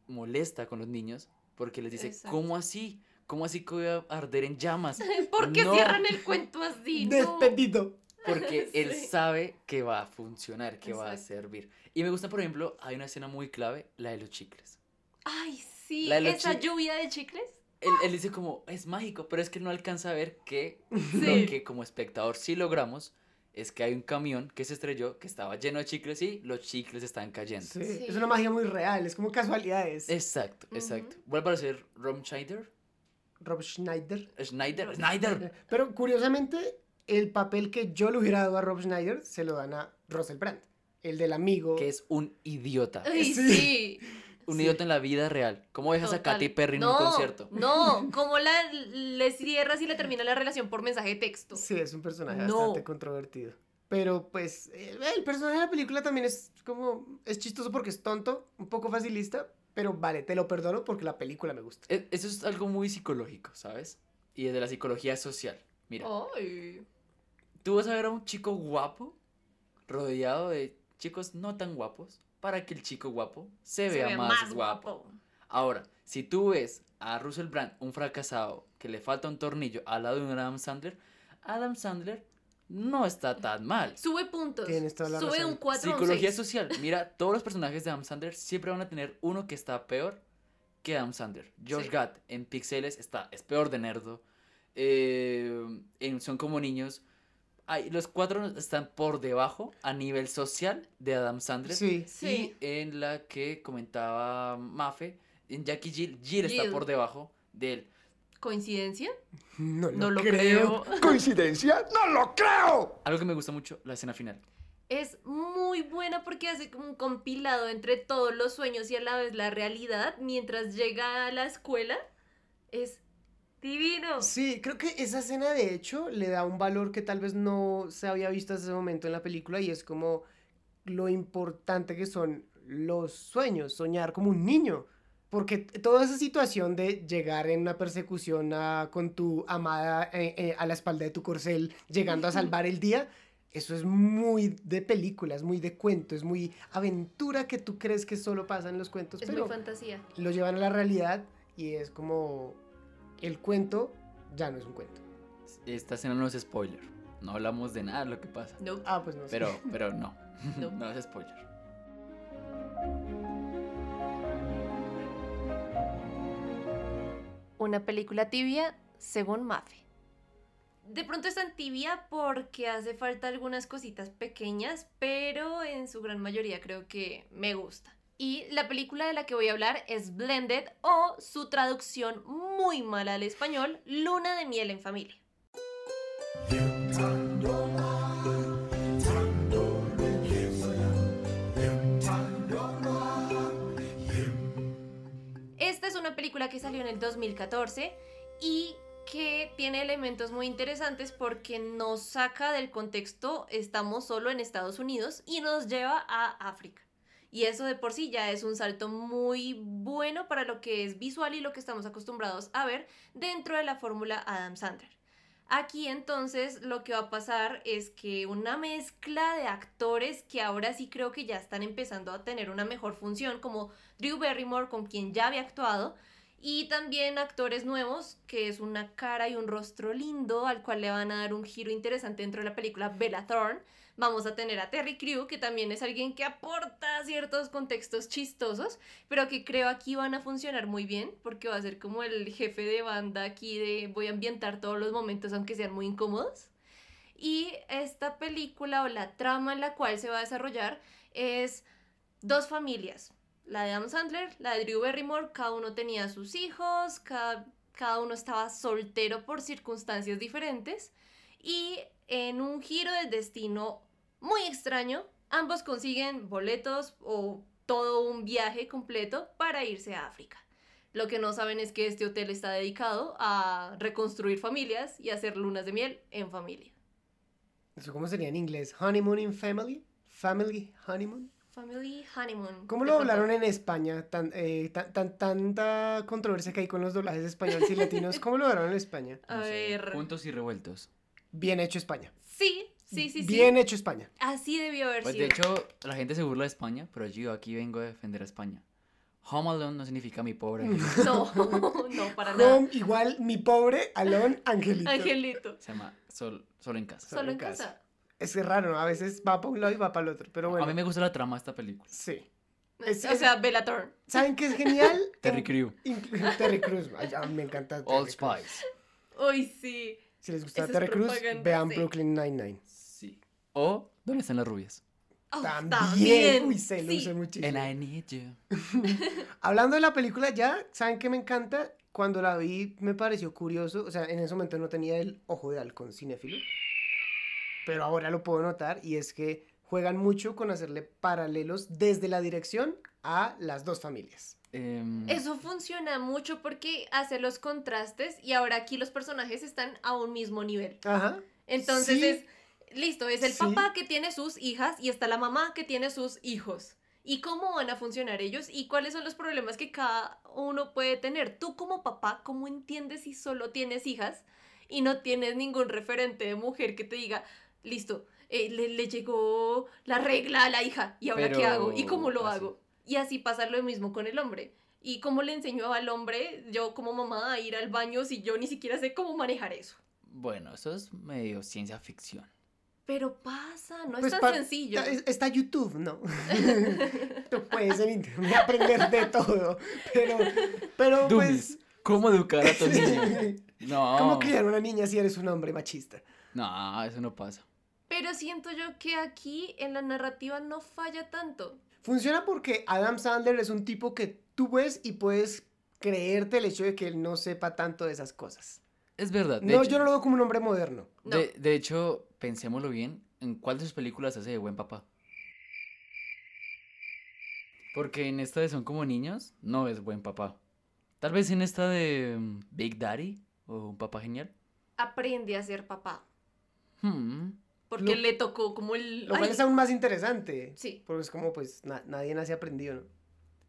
molesta con los niños porque les dice, Exacto. ¿cómo así? ¿Cómo así que voy a arder en llamas? ¿Por qué No. cierran el cuento así? No. Despedido. Porque él Sí. sabe que va a funcionar, que va a Exacto. servir. Y me gusta, por ejemplo, hay una escena muy clave, la de los chicles. Ay, sí, La de los esa chi- lluvia de chicles. Él, él dice como, es mágico, pero es que él no alcanza a ver que Sí. lo que como espectador sí logramos es que hay un camión que se estrelló, que estaba lleno de chicles y los chicles están cayendo. Sí, Sí. Es una magia muy real, es como casualidades. Exacto, exacto. Vuelve a ser Rob Schneider. Rob Schneider. Schneider, Schneider. Pero curiosamente, el papel que yo le hubiera dado a Rob Schneider se lo dan a Russell Brand, el del amigo. Que es un idiota. Ay, Sí. sí. Un Sí. idiota en la vida real. ¿Cómo dejas a. Katy Perry en no, un concierto? No, como la, le cierras y le termina la relación por mensaje de texto. Sí, es un personaje No. bastante controvertido. Pero pues eh, el personaje de la película también es como, es chistoso porque es tonto, un poco facilista, pero vale, te lo perdono porque la película me gusta. E- Eso es algo muy psicológico, ¿sabes? Y de la psicología social. Mira, Ay. tú vas a ver a un chico guapo rodeado de chicos no tan guapos para que el chico guapo se, Se vea ve más, guapo. guapo. Ahora, si tú ves a Russell Brand, un fracasado, que le falta un tornillo al lado de un Adam Sandler, Adam Sandler no está tan mal. Sube puntos. Tienes toda la Sube razón. un 4 Psicología social. Mira, todos los personajes de Adam Sandler siempre van a tener uno que está peor que Adam Sandler. Josh Sí. Gad en Pixeles está, es peor de nerdo. Eh, en Son como niños. Ay, los cuatro están por debajo a nivel social de Adam Sandler. Sí. Sí. Y en la que comentaba Mafe, en Jackie Jill, Jill está por debajo de él. ¿Coincidencia? No, No lo lo creo. creo. ¿Coincidencia? ¡No lo creo! Algo que me gusta mucho, la escena final. Es muy buena porque hace como un compilado entre todos los sueños y a la vez la realidad mientras llega a la escuela. Es divino. Sí, creo que esa escena de hecho le da un valor que tal vez no se había visto hasta ese momento en la película y es como lo importante que son los sueños, soñar como un niño. Porque toda esa situación de llegar en una persecución a- con tu amada eh, eh, a la espalda de tu corcel, llegando a salvar el día, eso es muy de películas, muy de cuento, es muy aventura que tú crees que solo pasa en los cuentos, Es pero muy fantasía. lo llevan a la realidad y es como el cuento ya no es un cuento. Esta escena no es spoiler. No hablamos de nada de lo que pasa. No. Ah, pues no. Pero, pero no. No. No es spoiler. Una película tibia, según Mafe. De pronto es tan tibia porque hace falta algunas cositas pequeñas, pero en su gran mayoría creo que me gusta. Y la película de la que voy a hablar es Blended o su traducción muy mala al español, Luna de miel en familia. Esta es una película que salió en el 2014 y que tiene elementos muy interesantes porque nos saca del contexto estamos solo en Estados Unidos y nos lleva a África. Y eso de por sí ya es un salto muy bueno para lo que es visual y lo que estamos acostumbrados a ver dentro de la fórmula Adam Sandler. Aquí entonces lo que va a pasar es que una mezcla de actores que ahora sí creo que ya están empezando a tener una mejor función, como Drew Barrymore, con quien ya había actuado, y también actores nuevos, que es una cara y un rostro lindo, al cual le van a dar un giro interesante dentro de la película Bella Thorne. Vamos a tener a Terry Crew, que también es alguien que aporta ciertos contextos chistosos, pero que creo aquí van a funcionar muy bien, porque va a ser como el jefe de banda aquí de voy a ambientar todos los momentos, aunque sean muy incómodos. Y esta película o la trama en la cual se va a desarrollar es dos familias. La de Adam Sandler, la de Drew Barrymore, cada uno tenía sus hijos, cada, cada uno estaba soltero por circunstancias diferentes. Y en un giro del destino muy extraño, ambos consiguen boletos o todo un viaje completo para irse a África. Lo que no saben es que este hotel está dedicado a reconstruir familias y hacer lunas de miel en familia. ¿Eso cómo sería en inglés? Honeymoon in family? Family honeymoon. Family honeymoon. ¿Cómo lo hablaron en España? Tan, eh, tan, tan- tanta controversia que hay con los doblajes españoles y latinos. ¿Cómo lo hablaron en España? A No sé, ver. Juntos y revueltos. Bien hecho España. Sí, sí, sí, sí. Bien hecho España. Así debió haber Pues sido. de hecho, la gente se burla de España, pero yo aquí vengo a defender a España. Home Alone no significa mi pobre angelito. No, no, para nada. Home igual mi pobre Alon Angelito. Angelito. Se llama Sol- Solo en casa. Solo en casa. casa. Es raro, ¿no? A veces va para un lado y va para el otro. Pero bueno. A mí me gusta la trama de esta película. Sí. Es- o es- sea, Bella Thorne. ¿Saben qué es genial? Terry Crew. Terry Crews. Me encanta. Terry Crews. Spice. Uy, sí. Si les gusta Terry Crews, vean sí. Brooklyn Nine-Nine. Sí. O ¿Dónde están las rubias? Oh, También. Uy, se sí. luce muchísimo. And I need you. Hablando de la película ya, ¿saben qué me encanta? Cuando la vi me pareció curioso, o sea, en ese momento no tenía el ojo de halcón cinéfilo, pero ahora lo puedo notar y es que juegan mucho con hacerle paralelos desde la dirección a las dos familias. Em, Eso funciona mucho porque hace los contrastes y ahora aquí los personajes están a un mismo nivel. Ajá. Entonces Sí. es, listo, es el Sí. papá que tiene sus hijas y está la mamá que tiene sus hijos. ¿Y cómo van a funcionar ellos? ¿Y cuáles son los problemas que cada uno puede tener? Tú como papá, ¿cómo entiendes si solo tienes hijas y no tienes ningún referente de mujer que te diga, listo, eh, le, le llegó la regla a la hija y ahora qué Pero, hago? ¿Y cómo lo así. hago? Y así pasa lo mismo con el hombre. ¿Y cómo le enseño al hombre, yo como mamá, a ir al baño si yo ni siquiera sé cómo manejar eso? Bueno, eso es medio ciencia ficción. Pero pasa, no Pues es tan pa- sencillo. Está YouTube, ¿no? Tú puedes en internet aprender de todo, pero, pero Dummies. pues... ¿Cómo educar a tu niño? No. ¿Cómo criar una niña si eres un hombre machista? No, eso no pasa. Pero siento yo que aquí en la narrativa no falla tanto. Funciona porque Adam Sandler es un tipo que tú ves y puedes creerte el hecho de que él no sepa tanto de esas cosas. Es verdad. No, hecho- yo no lo veo como un hombre moderno. No. De, de hecho, pensémoslo bien, ¿en cuál de sus películas hace de buen papá? Porque en esta de Son como niños, no es buen papá. Tal vez en esta de mm, Big Daddy o Un papá genial. Aprende a ser papá. Hmm, Porque Lo- le tocó como el... Lo cual es aún más interesante. Sí. Porque es como, pues, na- nadie nace aprendido, ¿no?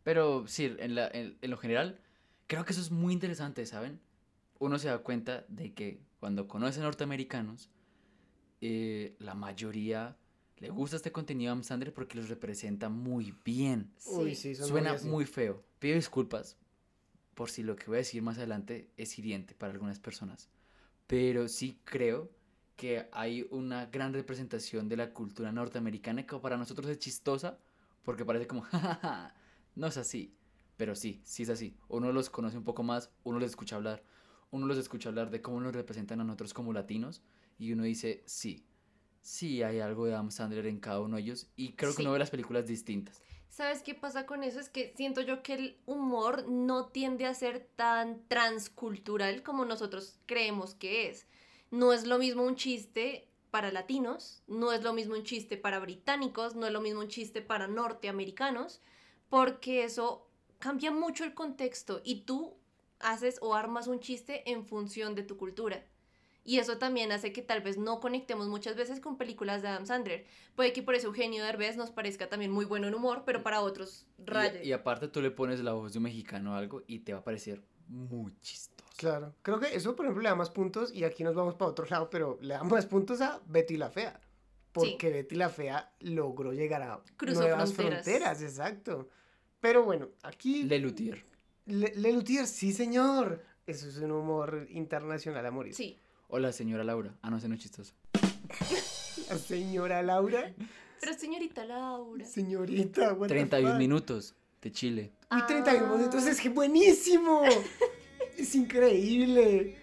Pero sí, en, la- en- en lo general, creo que eso es muy interesante, ¿saben? Uno se da cuenta de que cuando conoce a norteamericanos, eh, la mayoría le gusta este contenido a Adam Sandler porque los representa muy bien. Uy, sí, Suena muy muy feo. Pido disculpas por si lo que voy a decir más adelante es hiriente para algunas personas. Pero sí creo que hay una gran representación de la cultura norteamericana que para nosotros es chistosa porque parece como, jajaja, no es así. Pero sí, sí es así. Uno los conoce un poco más, uno les escucha hablar, uno los escucha hablar de cómo nos representan a nosotros como latinos y uno dice, sí, sí hay algo de Adam Sandler en cada uno de ellos y creo que uno ve las películas distintas. ¿Sabes qué pasa con eso? Es que siento yo que el humor no tiende a ser tan transcultural como nosotros creemos que es. No es lo mismo un chiste para latinos, no es lo mismo un chiste para británicos, no es lo mismo un chiste para norteamericanos, porque eso cambia mucho el contexto y tú haces o armas un chiste en función de tu cultura. Y eso también hace que tal vez no conectemos muchas veces con películas de Adam Sandler. Puede que por eso Eugenio Derbez nos parezca también muy bueno en humor, pero para otros Y- raye. Y, aparte tú le pones la voz de un mexicano o algo y te va a parecer muy chistoso. Claro. Creo que eso, por ejemplo, le da más puntos y aquí nos vamos para otro lado, pero le da más puntos a Betty la Fea. Porque Betty la Fea logró llegar a Cruzó nuevas fronteras. fronteras. exacto. Pero bueno, aquí... Lelutier. Le, Lelutier, sí señor. Eso es un humor internacional a morir. Sí, Hola, señora Laura. Ah, no, ese no es chistoso. La señora Laura. pero señorita Laura. Señorita, what the 31 fuck? minutos de Chile. Uy, 31 minutos, es que buenísimo. es increíble.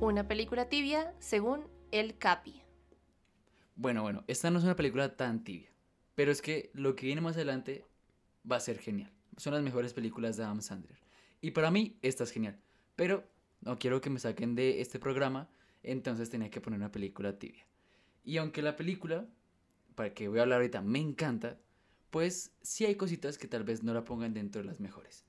Una película tibia según El Capi. Bueno, bueno, esta no es una película tan tibia. Pero es que lo que viene más adelante va a ser genial. Son las mejores películas de Adam Sandler. Y para mí, esta es genial. Pero no quiero que me saquen de este programa, entonces tenía que poner una película tibia. Y aunque la película, para que voy a hablar ahorita, me encanta, pues sí hay cositas que tal vez no la pongan dentro de las mejores.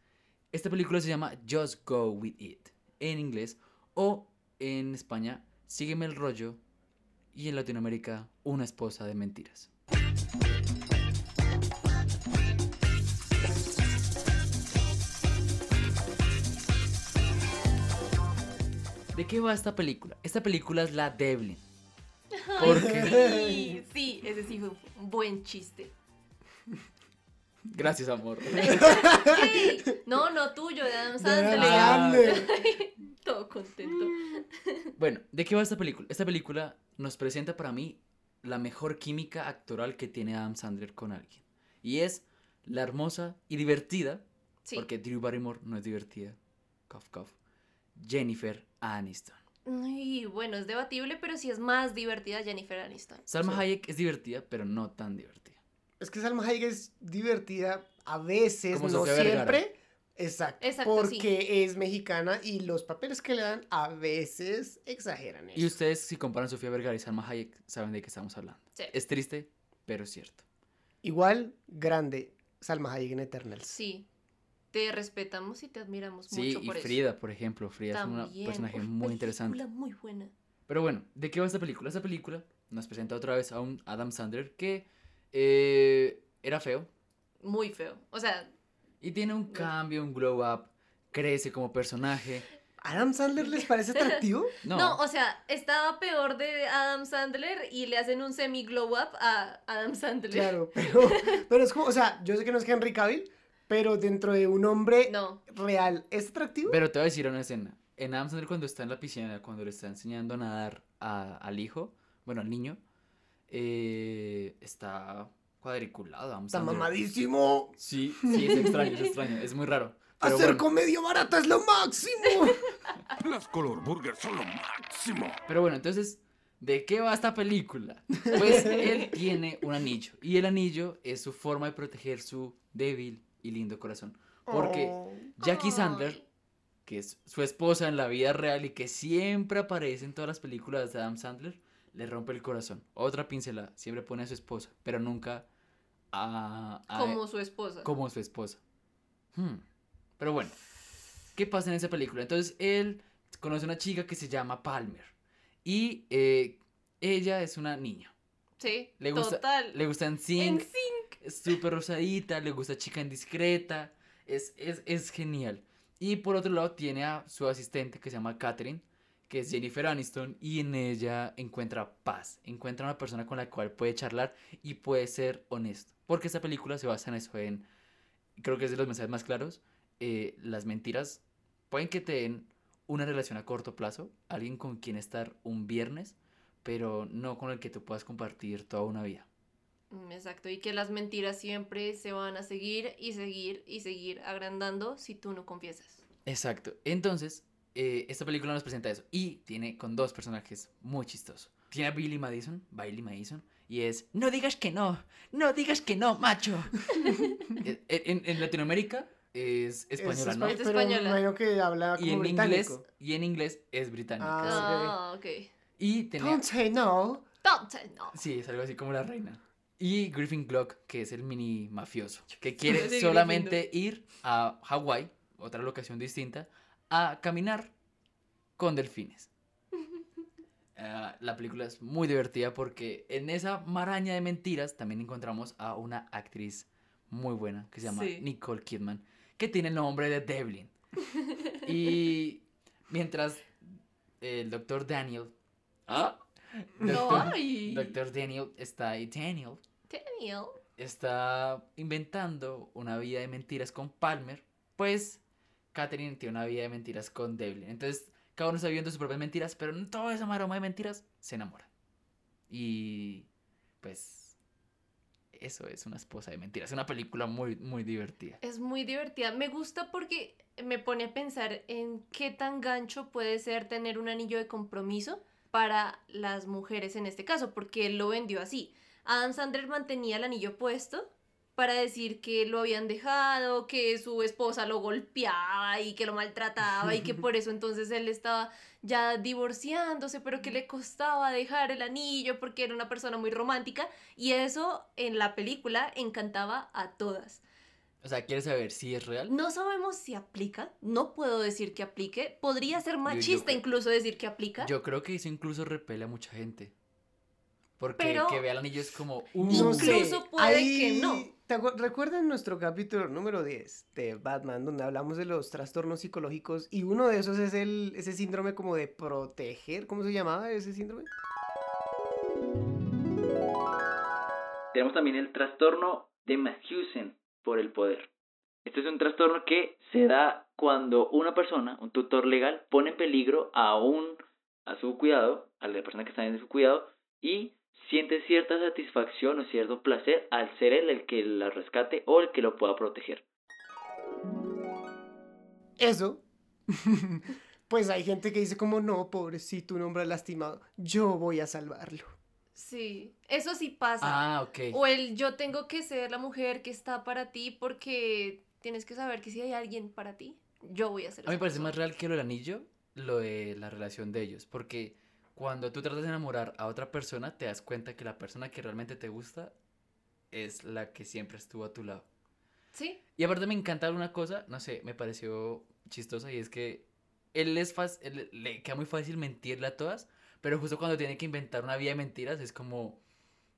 Esta película se llama Just Go With It, en inglés, o en España, Sígueme el rollo, y en Latinoamérica, Una esposa de mentiras. ¿De qué va esta película? Esta película es la Devlin. Porque... Sí, sí, ese sí fue un buen chiste. Gracias, amor. Sí. No, no tuyo, de Adam Sandler. Sandler. Todo contento. Bueno, ¿de qué va esta película? Esta película nos presenta para mí la mejor química actoral que tiene Adam Sandler con alguien. Y es la hermosa y divertida, Sí. porque Drew Barrymore no es divertida, cough, cough, Jennifer Aniston. Y bueno, es debatible, pero sí es más divertida Jennifer Aniston. Salma Sí. Hayek es divertida, pero no tan divertida. Es que Salma Hayek es divertida a veces, Como no Vergara. siempre. Exacto. Exacto, porque es mexicana y los papeles que le dan a veces exageran eso. Y ustedes, si comparan Sofía Vergara y Salma Hayek, saben de qué estamos hablando. Sí. Es triste, pero es cierto. Igual, grande, Salma Hayek en Eternals. Sí. Te respetamos y te admiramos Sí, mucho y por eso. Frida, por ejemplo. Frida es un personaje muy interesante. película muy buena. Pero bueno, ¿de qué va esta película? Esta película nos presenta otra vez a un Adam Sandler que eh, era feo Muy feo. O sea, y tiene un cambio, un glow up, crece como personaje. ¿Adam Sandler les parece atractivo? No, no. o sea, estaba peor de Adam Sandler y le hacen un semi glow up a Adam Sandler. Claro, pero, pero es como, o sea, yo sé que no es Henry Cavill, pero dentro de un hombre No. real, ¿es atractivo? pero te voy a decir una escena. En Adam Sandler cuando está en la piscina, cuando le está enseñando a nadar a- al hijo, bueno, al niño, eh, está cuadriculado. Adam Está Sandler. mamadísimo. Sí, sí, es extraño, es extraño, es muy raro. Pero Hacer bueno. comedia barata es lo máximo. Las color burgers son lo máximo. Pero bueno, entonces, ¿de qué va esta película? Pues él tiene un anillo. Y el anillo es su forma de proteger su débil y lindo corazón. Porque Oh. Jackie Sandler, que es su esposa en la vida real y que siempre aparece en todas las películas de Adam Sandler, le rompe el corazón. Otra pincela, siempre pone a su esposa, pero nunca a... a- Como su esposa. como su esposa. Hmm. Pero bueno, ¿qué pasa en esa película? Entonces él conoce a una chica que se llama Palmer y eh, ella es una niña. Sí, Le gusta, total. le gusta En es súper rosadita, le gusta chica indiscreta, es, es, es genial. Y por otro lado tiene a su asistente que se llama Catherine, que es Jennifer Aniston, y en ella encuentra paz, encuentra una persona con la cual puede charlar y puede ser honesto. Porque esta película se basa en eso, en, creo que es de los mensajes más claros, eh, las mentiras pueden que te den una relación a corto plazo, alguien con quien estar un viernes, pero no con el que tú puedas compartir toda una vida. Mm, Exacto, y que las mentiras siempre se van a seguir y seguir y seguir agrandando si tú no confiesas. Exacto. Entonces, eh, esta película nos presenta eso. Y tiene con dos personajes muy chistosos. Tiene a Billy Madison, Bailey Madison, y es, no digas que no, no digas que no, macho. Eh, en, en Latinoamérica es española, es ¿no? Es Pero española. que habla Y como en inglés, y en inglés es británica. Ah, Ah, ok. Y tenía, Don't say no. Don't say no. sí, es algo así como la reina. Y Griffin Glock, que es el mini mafioso, que quiere solamente ir a Hawái, otra locación distinta, a caminar con delfines. Ah, la película es muy divertida porque en esa maraña de mentiras también encontramos a una actriz muy buena que se llama Sí. Nicole Kidman, que tiene el nombre de Devlin. y mientras el doctor Daniel... ¿Ah? No, Doctor- ay. Doctor Daniel está ahí, Daniel, Daniel. está inventando una vida de mentiras con Palmer, pues Catherine tiene una vida de mentiras con Devlin. Entonces, cada uno está viviendo sus propias mentiras, pero en toda esa maroma de mentiras se enamora. Y pues eso es una esposa de mentiras. Es una película muy, muy divertida. Es muy divertida. Me gusta porque me pone a pensar en qué tan gancho puede ser tener un anillo de compromiso para las mujeres en este caso, porque él lo vendió así. Adam Sandler mantenía el anillo puesto para decir que lo habían dejado, que su esposa lo golpeaba y que lo maltrataba y que por eso entonces él estaba ya divorciándose, pero que le costaba dejar el anillo porque era una persona muy romántica y eso en la película encantaba a todas. O sea, ¿quieres saber si es real? No sabemos si aplica, no puedo decir que aplique, podría ser yo machista creo- incluso decir que aplica. Yo creo que eso incluso repele a mucha gente. Porque Pero- que vea el anillo es como... uh, No sé, Incluso puede que ahí- no. ¿te acu- ¿Recuerdan nuestro capítulo número 10 de Batman, donde hablamos de los trastornos psicológicos? Y uno de esos es el, ese síndrome como de proteger, ¿cómo se llamaba ese síndrome? Tenemos también el trastorno de Matthewson por el poder. Este es un trastorno que se da cuando una persona, un tutor legal, pone en peligro a un a su cuidado, a la persona que está en su cuidado y siente cierta satisfacción o cierto placer al ser él el que la rescate o el que lo pueda proteger. Eso. pues hay gente que dice como, no, pobrecito, un hombre lastimado, yo voy a salvarlo. Sí, eso sí pasa. Ah, ok. O el yo tengo que ser la mujer que está para ti porque tienes que saber que si hay alguien para ti, yo voy a ser A mí me parece persona. más real que lo del anillo, lo de la relación de ellos. Porque cuando tú tratas de enamorar a otra persona, te das cuenta que la persona que realmente te gusta es la que siempre estuvo a tu lado. Sí, Y aparte me encanta una cosa, no sé, me pareció chistosa y es que él es él- le queda muy fácil mentirle a todas, pero justo cuando tiene que inventar una vida de mentiras es como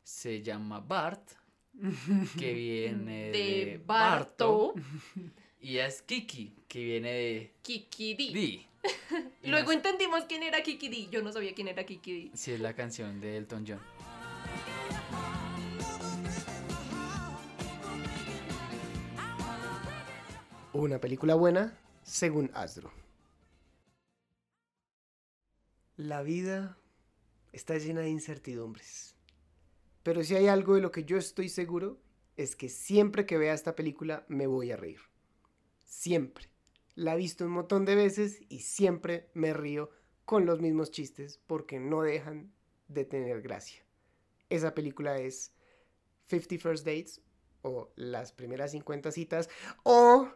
se llama Bart, que viene de, de Barto, Barto, y es Kiki, que viene de Kiki D. Di. Y Luego entendimos quién era Kiki D. Yo no sabía quién era Kiki D. si es la canción de Elton John. Una película buena, según Asdru. La vida está llena de incertidumbres. Pero si hay algo de lo que yo estoy seguro, es que siempre que vea esta película me voy a reír. Siempre. La he visto un montón de veces y siempre me río con los mismos chistes porque no dejan de tener gracia. Esa película es 50 First Dates o Las primeras 50 citas o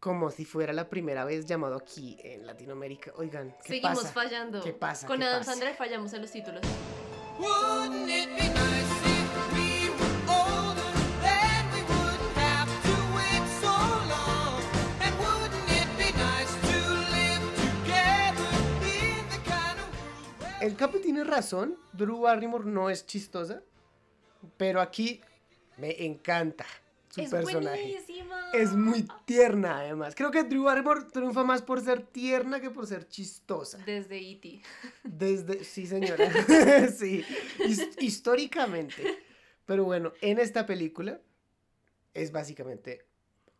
como si fuera la primera vez llamado aquí en Latinoamérica. Oigan, ¿qué Seguimos pasa? fallando. ¿Qué pasa? Con ¿Qué Adam pasa? Sandler fallamos en los títulos. El Capo tiene razón, Drew Barrymore no es chistosa, pero aquí me encanta su es personaje. buenísima. Es muy tierna además. Creo que Drew Barrymore triunfa más por ser tierna que por ser chistosa. Desde E.T. Desde, sí señora, sí, his- históricamente. Pero bueno, en esta película es básicamente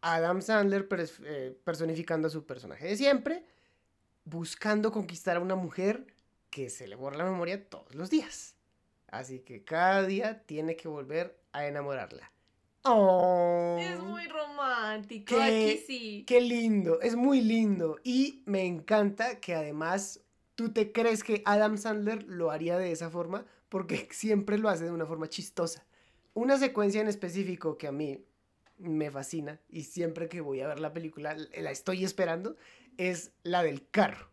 Adam Sandler eh, personificando a su personaje de siempre, buscando conquistar a una mujer que se le borra la memoria todos los días. Así que cada día tiene que volver a enamorarla. Oh, Es muy romántico. Qué- Aquí sí. Qué lindo, es muy lindo. Y me encanta que además tú te crees que Adam Sandler lo haría de esa forma porque siempre lo hace de una forma chistosa. Una secuencia en específico que a mí me fascina y siempre que voy a ver la película la estoy esperando es la del carro.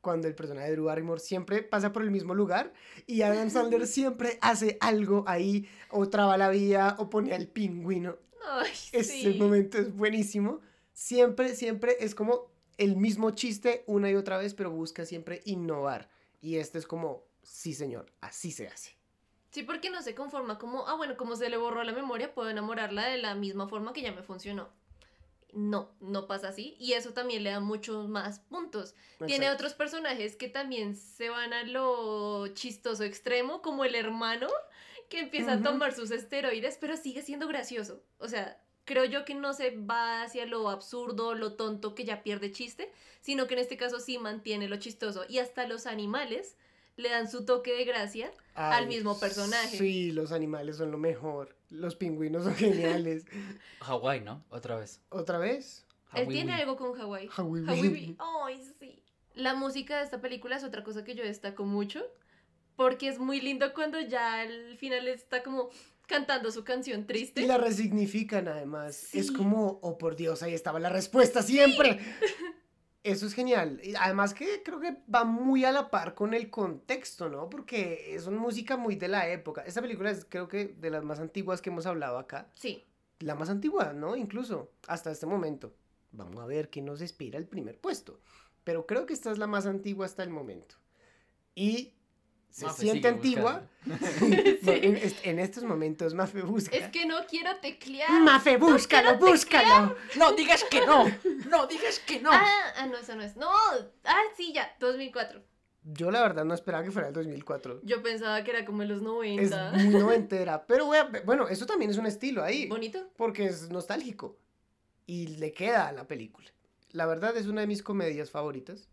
Cuando el personaje de Drew Barrymore siempre pasa por el mismo lugar y Adam Sandler siempre hace algo ahí, o traba la vía, o pone al pingüino. Ay, Ese sí. momento es buenísimo. Siempre, siempre es como el mismo chiste una y otra vez, pero busca siempre innovar. Y este es como, sí señor, así se hace. Sí, porque no se conforma como, ah, bueno, como se le borró la memoria, puedo enamorarla de la misma forma que ya me funcionó. No, no pasa así. Y eso también le da muchos más puntos. Tiene otros personajes que también se van a lo chistoso extremo, como el hermano, que empieza a tomar sus esteroides, pero sigue siendo gracioso. O sea, creo yo que no se va hacia lo absurdo, lo tonto que ya pierde chiste, sino que en este caso sí mantiene lo chistoso. Y hasta los animales le dan su toque de gracia al mismo personaje. Sí, los animales son lo mejor. Los pingüinos son geniales. Hawái, ¿no? Otra vez. ¿Otra vez? Él tiene algo con Hawái. Hawái. Ay, sí. La música de esta película es otra cosa que yo destaco mucho. Porque es muy lindo cuando ya al final está como cantando su canción triste. Y la resignifican además. Es Sí. como, oh por Dios, ahí estaba la respuesta siempre. Eso es genial. Y además que creo que va muy a la par con el contexto, ¿no? Porque es una música muy de la época. Esta película es creo que de las más antiguas que hemos hablado acá. Sí. La más antigua, ¿no? Incluso hasta este momento. Vamos a ver qué nos espera el primer puesto. Pero creo que esta es la más antigua hasta el momento. Y se Mafe siente antigua. No, en, en estos momentos Mafe busca. Es que no quiero teclear. Mafe, búscalo, quiero búscalo. No digas que no. No digas que no. Ah, ah, no, esa no es. No, ah, sí, ya, 2004. Yo la verdad no esperaba que fuera el 2004. Yo pensaba que era como en los Es 90. muy noventera. Pero voy a- bueno, eso también es un estilo ahí. Bonito. Porque es nostálgico. Y le queda a la película. La verdad es una de mis comedias favoritas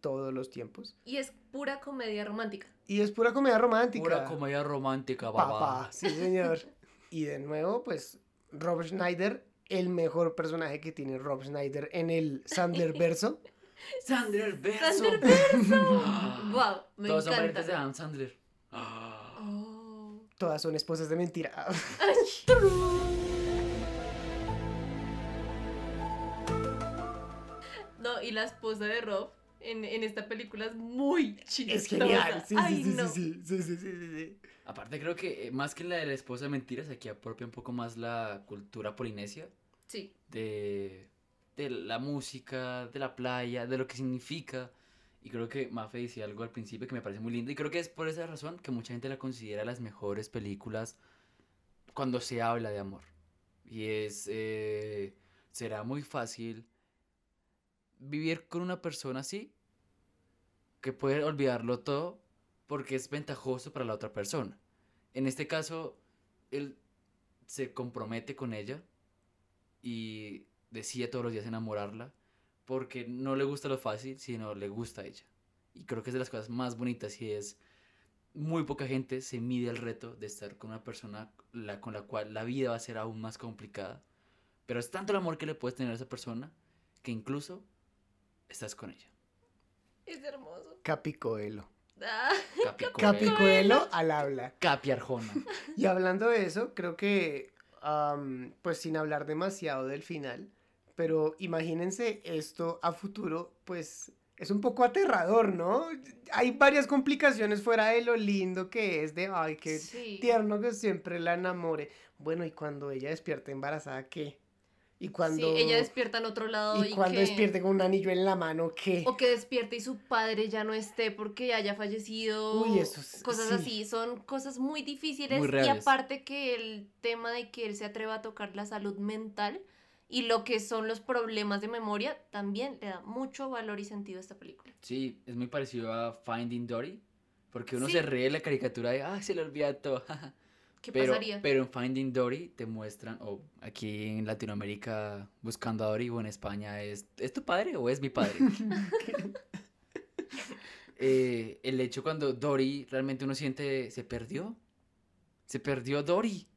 todos los tiempos. Y es pura comedia romántica. Y es pura comedia romántica. Pura comedia romántica, papá. Papá, sí señor. y de nuevo, pues, Rob Schneider, el mejor personaje que tiene Rob Schneider en el Sandler verso. Sandler Verso. Sandler Verso. wow, me Todos son encanta. parientes de Adam Sandler. Oh. Todas son esposas de mentira. No, y la esposa de Rob en, en esta película es muy chistosa. es genial. Sí, Ay, sí, sí, no. sí, sí, sí, sí, sí, sí. Aparte creo que eh, más que la de la esposa de mentiras, aquí apropia un poco más la cultura polinesia Sí. de, de la música, de la playa, de lo que significa. Y creo que Mafe decía algo al principio que me parece muy lindo. Y creo que es por esa razón que mucha gente la considera las mejores películas cuando se habla de amor. Y es, eh, será muy fácil vivir con una persona así, que puede olvidarlo todo porque es ventajoso para la otra persona. En este caso, él se compromete con ella y decide todos los días enamorarla porque no le gusta lo fácil, sino le gusta a ella. Y creo que es de las cosas más bonitas y es muy poca gente se mide el reto de estar con una persona la, con la cual la vida va a ser aún más complicada Pero es tanto el amor que le puedes tener a esa persona que incluso estás con ella. Es hermoso. Capicoelo. Ah, Capicoelo. Capicoelo al habla. Capi Arjona. Y hablando de eso, creo que, pues sin hablar demasiado del final, pero imagínense esto a futuro, pues es un poco aterrador, ¿no? Hay varias complicaciones fuera de lo lindo que es, de, ay, qué Sí. tierno que siempre la enamore. Bueno, y cuando ella despierta embarazada, ¿qué? Y cuando, Sí, ella despierta en otro lado y, y cuando que... despierte con un anillo en la mano, ¿qué? O que despierte y su padre ya no esté porque haya fallecido. Uy, eso es- Cosas sí. así. Son cosas muy difíciles. Muy y aparte que el tema de que él se atreva a tocar la salud mental y lo que son los problemas de memoria también le da mucho valor y sentido a esta película. Sí, es muy parecido a Finding Dory. Porque uno Sí. se ríe de la caricatura de, ah, se le olvida todo. ¿Qué pero, pasaría? pero en Finding Dory te muestran, o aquí en Latinoamérica, Buscando a Dory, o en España, ¿es, ¿es tu padre o es mi padre? Eh, el hecho cuando Dory realmente uno siente, se perdió. Se perdió Dory.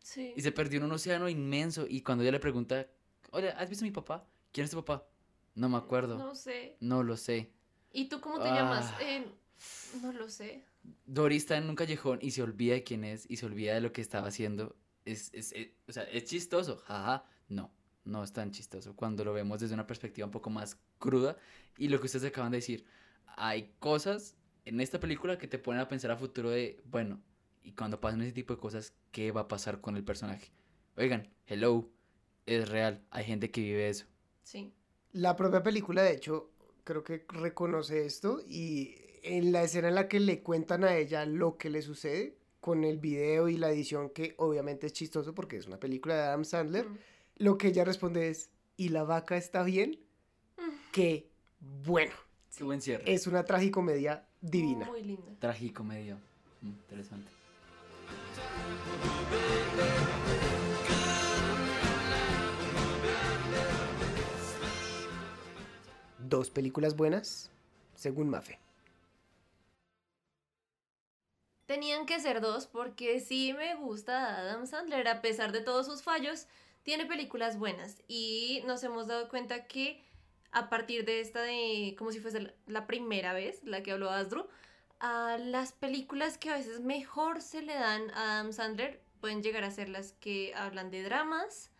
Sí. Y se perdió en un océano inmenso. Y cuando ella le pregunta, oye, ¿has visto a mi papá? ¿Quién es tu papá? No me acuerdo. No sé. No lo sé. ¿Y tú cómo te llamas? Ah. Eh, no lo sé. Dory está en un callejón y se olvida de quién es y se olvida de lo que estaba haciendo. Es, es, es- o sea, es chistoso, jaja. No, no es tan chistoso cuando lo vemos desde una perspectiva un poco más cruda. Y lo que ustedes acaban de decir, hay cosas en esta película que te ponen a pensar a futuro de, bueno, y cuando pasan ese tipo de cosas, ¿qué va a pasar con el personaje? Oigan, hello, es real, hay gente que vive eso. Sí. La propia película, de hecho, creo que reconoce esto y en la escena en la que le cuentan a ella lo que le sucede con el video y la edición, que obviamente es chistoso porque es una película de Adam Sandler, Mm. lo que ella responde es, ¿y la vaca está bien? Qué bueno. Qué buen cierre. Es una tragicomedia divina. Muy linda. Tragicomedia. Mm, interesante. Dos películas buenas, según Mafe. Tenían que ser dos porque sí me gusta Adam Sandler, a pesar de todos sus fallos, tiene películas buenas. Y nos hemos dado cuenta que a partir de esta de como si fuese la- primera vez, la que habló Asdru, a las películas que a veces mejor se le dan a Adam Sandler pueden llegar a ser las que hablan de dramas,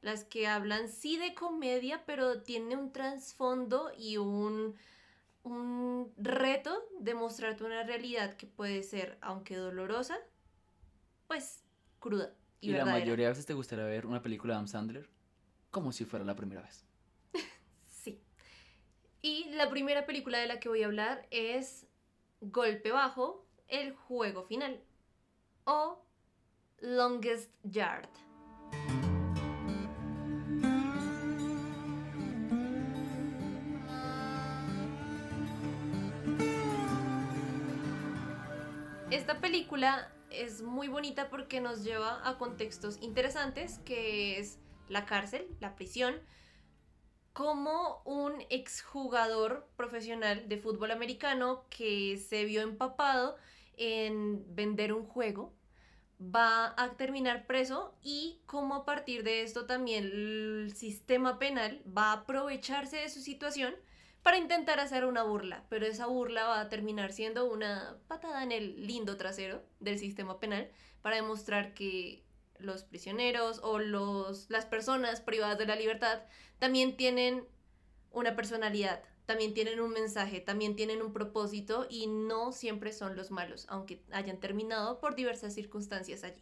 las que hablan sí de comedia, pero tiene un trasfondo y un un reto de mostrarte una realidad que puede ser, aunque dolorosa, pues cruda y, Y, la mayoría de veces te gustaría ver una película de Adam Sandler como si fuera la primera vez. Sí. Y la primera película de la que voy a hablar es Golpe Bajo, el juego final. O Longest Yard. Esta película es muy bonita porque nos lleva a contextos interesantes, que es la cárcel, la prisión, como un exjugador profesional de fútbol americano que se vio empapado en vender un juego va a terminar preso y como a partir de esto también el sistema penal va a aprovecharse de su situación para intentar hacer una burla, pero esa burla va a terminar siendo una patada en el lindo trasero del sistema penal para demostrar que los prisioneros o los, las personas privadas de la libertad también tienen una personalidad, también tienen un mensaje, también tienen un propósito y no siempre son los malos, aunque hayan terminado por diversas circunstancias allí.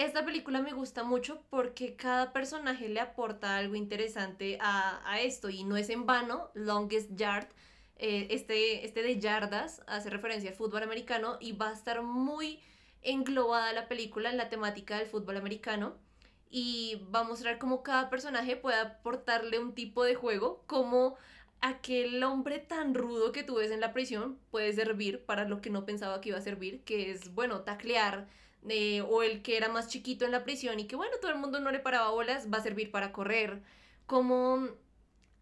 Esta película me gusta mucho porque cada personaje le aporta algo interesante a, a esto y no es en vano. Longest Yard, eh, este, este de yardas, hace referencia al fútbol americano y va a estar muy englobada la película en la temática del fútbol americano y va a mostrar cómo cada personaje puede aportarle un tipo de juego, como aquel hombre tan rudo que tú ves en la prisión puede servir para lo que no pensaba que iba a servir, que es, bueno, taclear, eh, o el que era más chiquito en la prisión y que, bueno, todo el mundo no le paraba bolas, va a servir para correr, como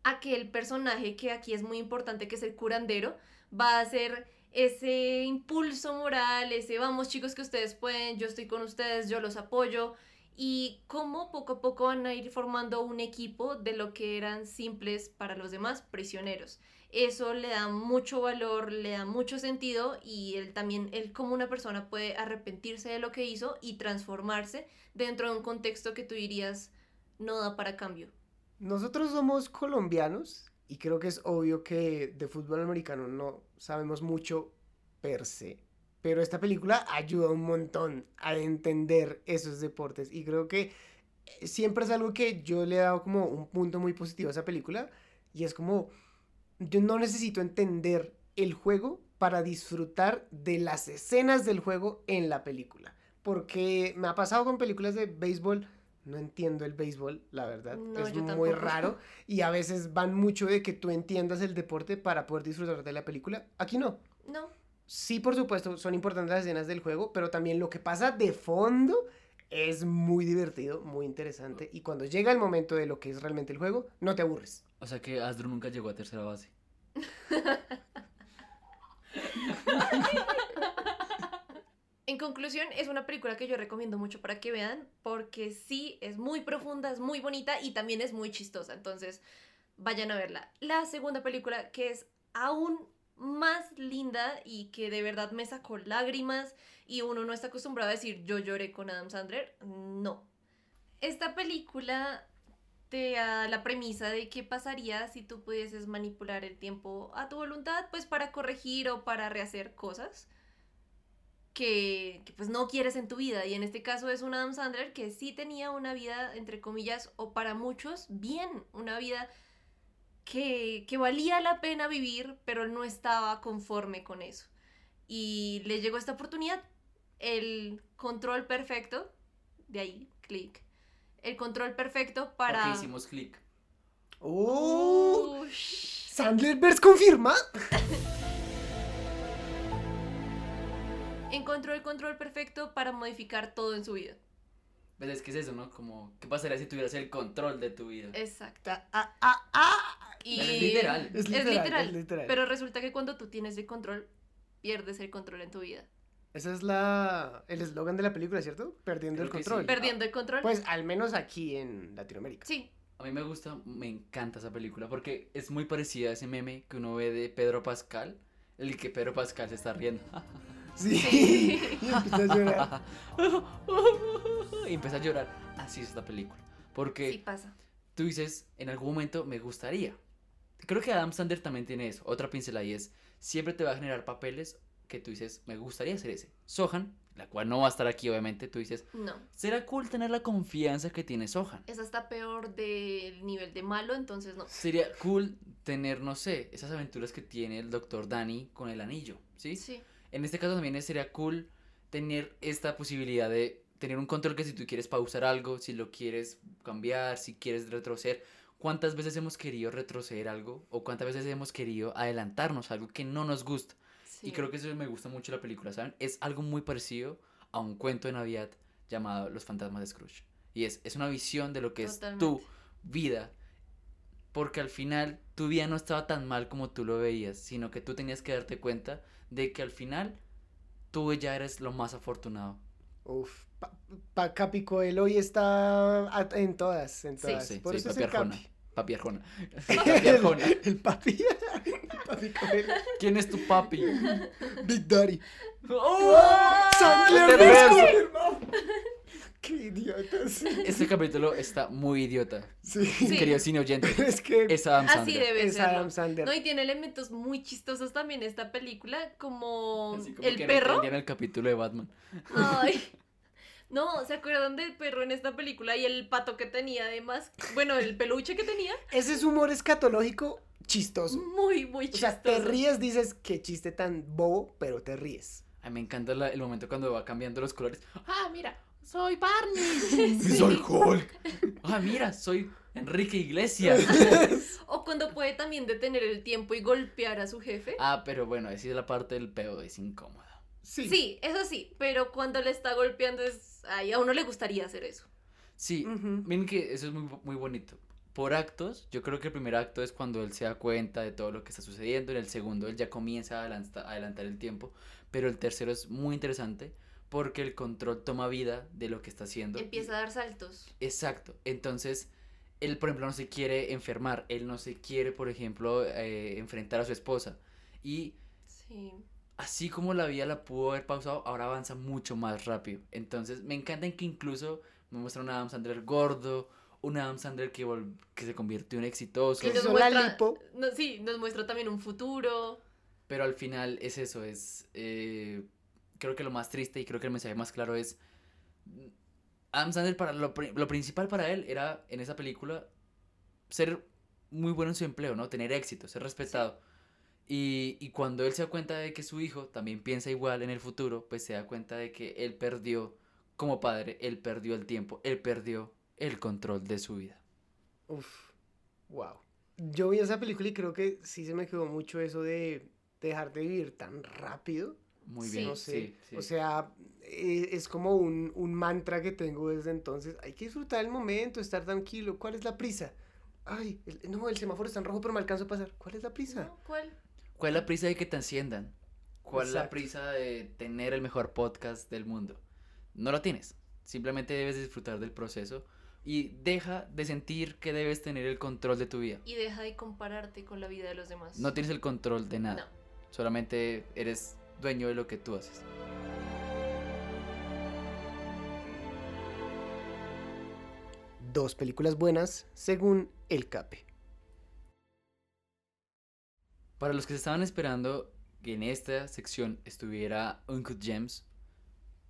aquel personaje que aquí es muy importante, que es el curandero, va a ser ese impulso moral, ese vamos chicos que ustedes pueden, yo estoy con ustedes, yo los apoyo. y cómo poco a poco van a ir formando un equipo de lo que eran simples para los demás prisioneros. Eso le da mucho valor, le da mucho sentido y él también, él como una persona puede arrepentirse de lo que hizo y transformarse dentro de un contexto que tú dirías no da para cambio. Nosotros somos colombianos y creo que es obvio que de fútbol americano no sabemos mucho per se. Pero esta película ayuda un montón a entender esos deportes y creo que siempre es algo que yo le he dado como un punto muy positivo a esa película y es como yo no necesito entender el juego para disfrutar de las escenas del juego en la película. Porque me ha pasado con películas de béisbol, no entiendo el béisbol, la verdad. No, es muy tampoco. raro y a veces van mucho de que tú entiendas el deporte para poder disfrutar de la película. Aquí no. No, Sí, por supuesto, son importantes las escenas del juego, pero también lo que pasa de fondo es muy divertido, muy interesante. Y cuando llega el momento de lo que es realmente el juego, no te aburres. O sea que Asdru nunca llegó a tercera base. En conclusión, es una película que yo recomiendo mucho para que vean, porque sí, es muy profunda, es muy bonita y también es muy chistosa. Entonces, vayan a verla. La segunda película, que es aún más linda y que de verdad me sacó lágrimas y uno no está acostumbrado a decir yo lloré con Adam Sandler. No. Esta película te da la premisa de qué pasaría si tú pudieses manipular el tiempo a tu voluntad, pues para corregir o para rehacer cosas que, pues no quieres en tu vida. Y en este caso es un Adam Sandler que sí tenía una vida, entre comillas, o para muchos, bien, una vida que, que valía la pena vivir, pero él no estaba conforme con eso. Y le llegó esta oportunidad, el control perfecto, de ahí, clic, el control perfecto para... Porque hicimos clic. ¡Oh! Ush. ¿Sandlerverse confirma? Encontró el control perfecto para modificar todo en su vida. ¿Ves? Es que es eso, ¿no? Como, ¿qué pasaría si tuvieras el control de tu vida? Exacto. Ah, ah, ah. Y Es literal. Es Es literal, literal, es literal. Pero resulta que cuando tú tienes el control, pierdes el control en tu vida. Ese es la, el eslogan de la película, ¿cierto? Perdiendo el que sí. control. Perdiendo el control. Pues al menos aquí en Latinoamérica. sí, A mí me gusta, me encanta esa película porque es muy parecida a ese meme que uno ve de Pedro Pascal, el que Pedro Pascal se está riendo. Sí. Sí. y empieza a llorar. y empieza a llorar. Así es esta película. Porque sí pasa. tú dices, en algún momento me gustaría. Creo que Adam Sandler también tiene eso. Otra pincelada y es, siempre te va a generar papeles que tú dices, me gustaría hacer ese. Sohan, la cual no va a estar aquí obviamente, tú dices, No, será cool tener la confianza que tiene Sohan. es hasta peor del nivel de malo, entonces no. Sería cool tener, no sé, esas aventuras que tiene el Dr. Danny con el anillo, ¿sí? Sí, En este caso también sería cool tener esta posibilidad de tener un control que si tú quieres pausar algo, si lo quieres cambiar, si quieres retroceder. ¿Cuántas veces hemos querido retroceder algo? ¿O cuántas veces hemos querido adelantarnos a algo que no nos gusta? sí. Y creo que eso me gusta mucho la película, ¿saben? Es algo muy parecido a un cuento de Navidad llamado Los fantasmas de Scrooge. Y es, es una visión de lo que es tu vida. Porque al final tu vida no estaba tan mal como tú lo veías, sino que tú tenías que darte cuenta de que al final tú ya eres lo más afortunado. Uf, pa, pa- Capi Coelho hoy está a- en todas, en Sí. todas. Sí, Por sí, eso es papi el Arjona. Capi. Papi Arjona. el, Papi Arjona. el papi. el papi Coelho. ¿Quién es tu papi? Big Daddy. ¡Oh! Sandler Reverso. Qué idiotas. Este capítulo está muy idiota. Sí. Sí. Querido cine oyente. Es que Es Adam Así Sandler. debe es serlo. Adam Sandler. No, y tiene elementos muy chistosos también esta película, como, Así como el que perro. entendían el capítulo de Batman. Ay. No, ¿se acuerdan del perro en esta película y el pato que tenía además? Bueno, el peluche que tenía. ese es humor escatológico chistoso. Muy, muy O chistoso. sea, te ríes, dices qué chiste tan bobo, pero te ríes. A mí me encanta la- el momento cuando va cambiando los colores. Ah, mira, soy Barney. Sí. Soy Hulk. Ah, mira, soy Enrique Iglesias. O cuando puede también detener el tiempo y golpear a su jefe. ah, pero bueno, esa es la parte del pedo, es incómodo. Sí. Sí, eso sí, pero cuando le está golpeando es... Ay, a uno le gustaría hacer eso. Sí, miren que eso es muy, muy bonito. Por actos, yo creo que el primer acto es cuando él se da cuenta de todo lo que está sucediendo. En el segundo, él ya comienza a adelantar el tiempo. Pero el tercero es muy interesante porque el control toma vida de lo que está haciendo. Empieza a dar saltos. Exacto. Entonces, él, por ejemplo, no se quiere enfermar. Él no se quiere, por ejemplo, eh, enfrentar a su esposa. Y Sí. así como la vida la pudo haber pausado, ahora avanza mucho más rápido. Entonces, me encanta en que incluso me muestra un Adam Sandler gordo, un Adam Sandler que, vol- que se convirtió en exitoso. Que nos muestra, lipo. no, sí, nos muestra también un futuro. Pero al final es eso, es... eh, creo que lo más triste y creo que el mensaje más claro es... Adam Sandler, para lo, lo principal para él era, en esa película, ser muy bueno en su empleo, ¿no? Tener éxito, ser respetado. Y, y cuando él se da cuenta de que su hijo también piensa igual en el futuro, pues se da cuenta de que él perdió, como padre, él perdió el tiempo, él perdió el control de su vida. Uf, wow. Yo vi esa película y creo que sí se me quedó mucho eso de dejar de vivir tan rápido. Muy Sí. bien, No sé. sí, sí. O sea, eh, es como un, un mantra que tengo desde entonces. Hay que disfrutar el momento, estar tranquilo. ¿Cuál es la prisa? Ay, el- no, el semáforo está en rojo, pero me alcanzo a pasar. ¿Cuál es la prisa? ¿no? ¿Cuál? ¿Cuál es la prisa de que te enciendan? ¿Cuál es la prisa de tener el mejor podcast del mundo? No lo tienes. Simplemente debes disfrutar del proceso y deja de sentir que debes tener el control de tu vida. Y deja de compararte con la vida de los demás. No tienes el control de nada. No. Solamente eres dueño de lo que tú haces. Dos películas buenas según El Cape. Para los que se estaban esperando que en esta sección estuviera Uncut Gems,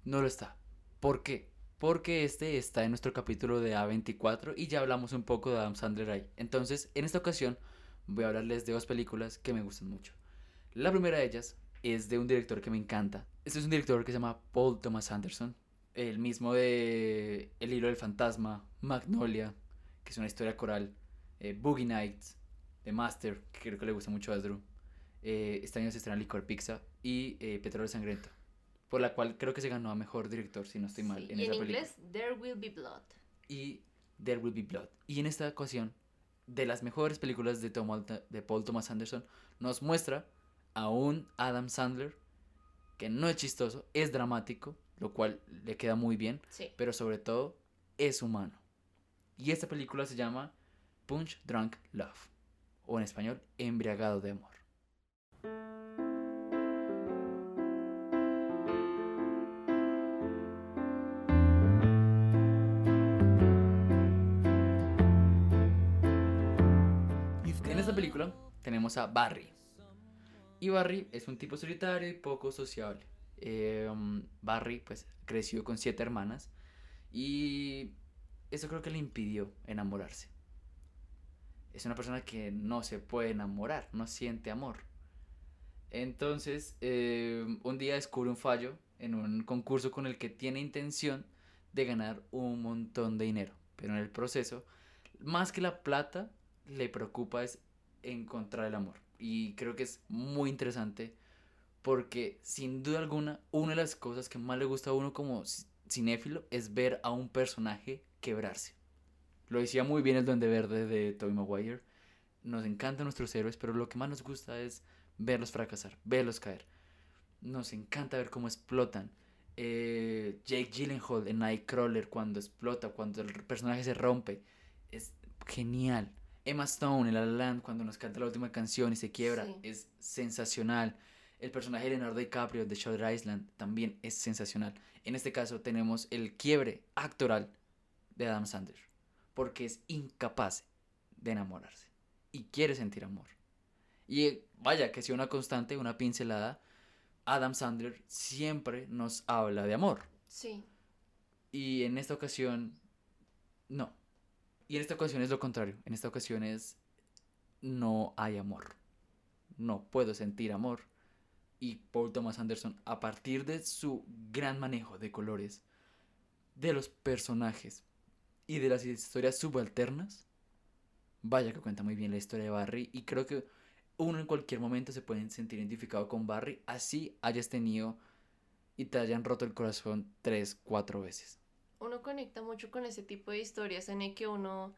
no lo está. ¿Por qué? Porque este está en nuestro capítulo de A24 y ya hablamos un poco de Adam Sandler ahí. Entonces, en esta ocasión voy a hablarles de dos películas que me gustan mucho. La primera de ellas es de un director que me encanta. Este es un director que se llama Paul Thomas Anderson, el mismo de El hilo del fantasma, Magnolia, que es una historia coral, eh, Boogie Nights, The Master, que creo que le gusta mucho a Drew. Eh, este año se estrena Licor Pizza y eh, Petróleo Sangriento, por la cual creo que se ganó a mejor director, si no estoy mal, Sí, en y en esa película. inglés, There Will Be Blood. Y There Will Be Blood. Y en esta ocasión, de las mejores películas de, Tom- de Paul Thomas Anderson, nos muestra a un Adam Sandler que no es chistoso, es dramático, lo cual le queda muy bien, Sí. pero sobre todo es humano. Y esta película se llama Punch Drunk Love, o en español, Embriagado de Amor. En esta película tenemos a Barry. Y Barry es un tipo solitario y poco sociable. Um, Barry pues creció con siete hermanas y eso creo que le impidió enamorarse. Es una persona que no se puede enamorar, no siente amor. Entonces, eh, un día descubre un fallo en un concurso con el que tiene intención de ganar un montón de dinero. Pero en el proceso, más que la plata, le preocupa es encontrar el amor. Y creo que es muy interesante porque sin duda alguna, una de las cosas que más le gusta a uno como ci- cinéfilo es ver a un personaje quebrarse. Lo decía muy bien el Duende Verde de Tobey Maguire. Nos encantan nuestros héroes, pero lo que más nos gusta es verlos fracasar, verlos caer. Nos encanta ver cómo explotan. Eh, Jake Gyllenhaal en Nightcrawler cuando explota, cuando el personaje se rompe. Es genial. Emma Stone en La La Land cuando nos canta la última canción y se quiebra. Sí. Es sensacional. El personaje de Leonardo DiCaprio de Shutter Island también es sensacional. En este caso tenemos el quiebre actoral de Adam Sandler. Porque es incapaz de enamorarse. Y quiere sentir amor. Y eh, vaya que si una constante, una pincelada, Adam Sandler siempre nos habla de amor. Sí. Y en esta ocasión, no. Y en esta ocasión es lo contrario. En esta ocasión es, no hay amor. No puedo sentir amor. Y Paul Thomas Anderson, a partir de su gran manejo de colores, de los personajes y de las historias subalternas, vaya que cuenta muy bien la historia de Barry. Y creo que uno en cualquier momento se puede sentir identificado con Barry, así hayas tenido y te hayan roto el corazón tres, cuatro veces. Uno conecta mucho con ese tipo de historias en el que uno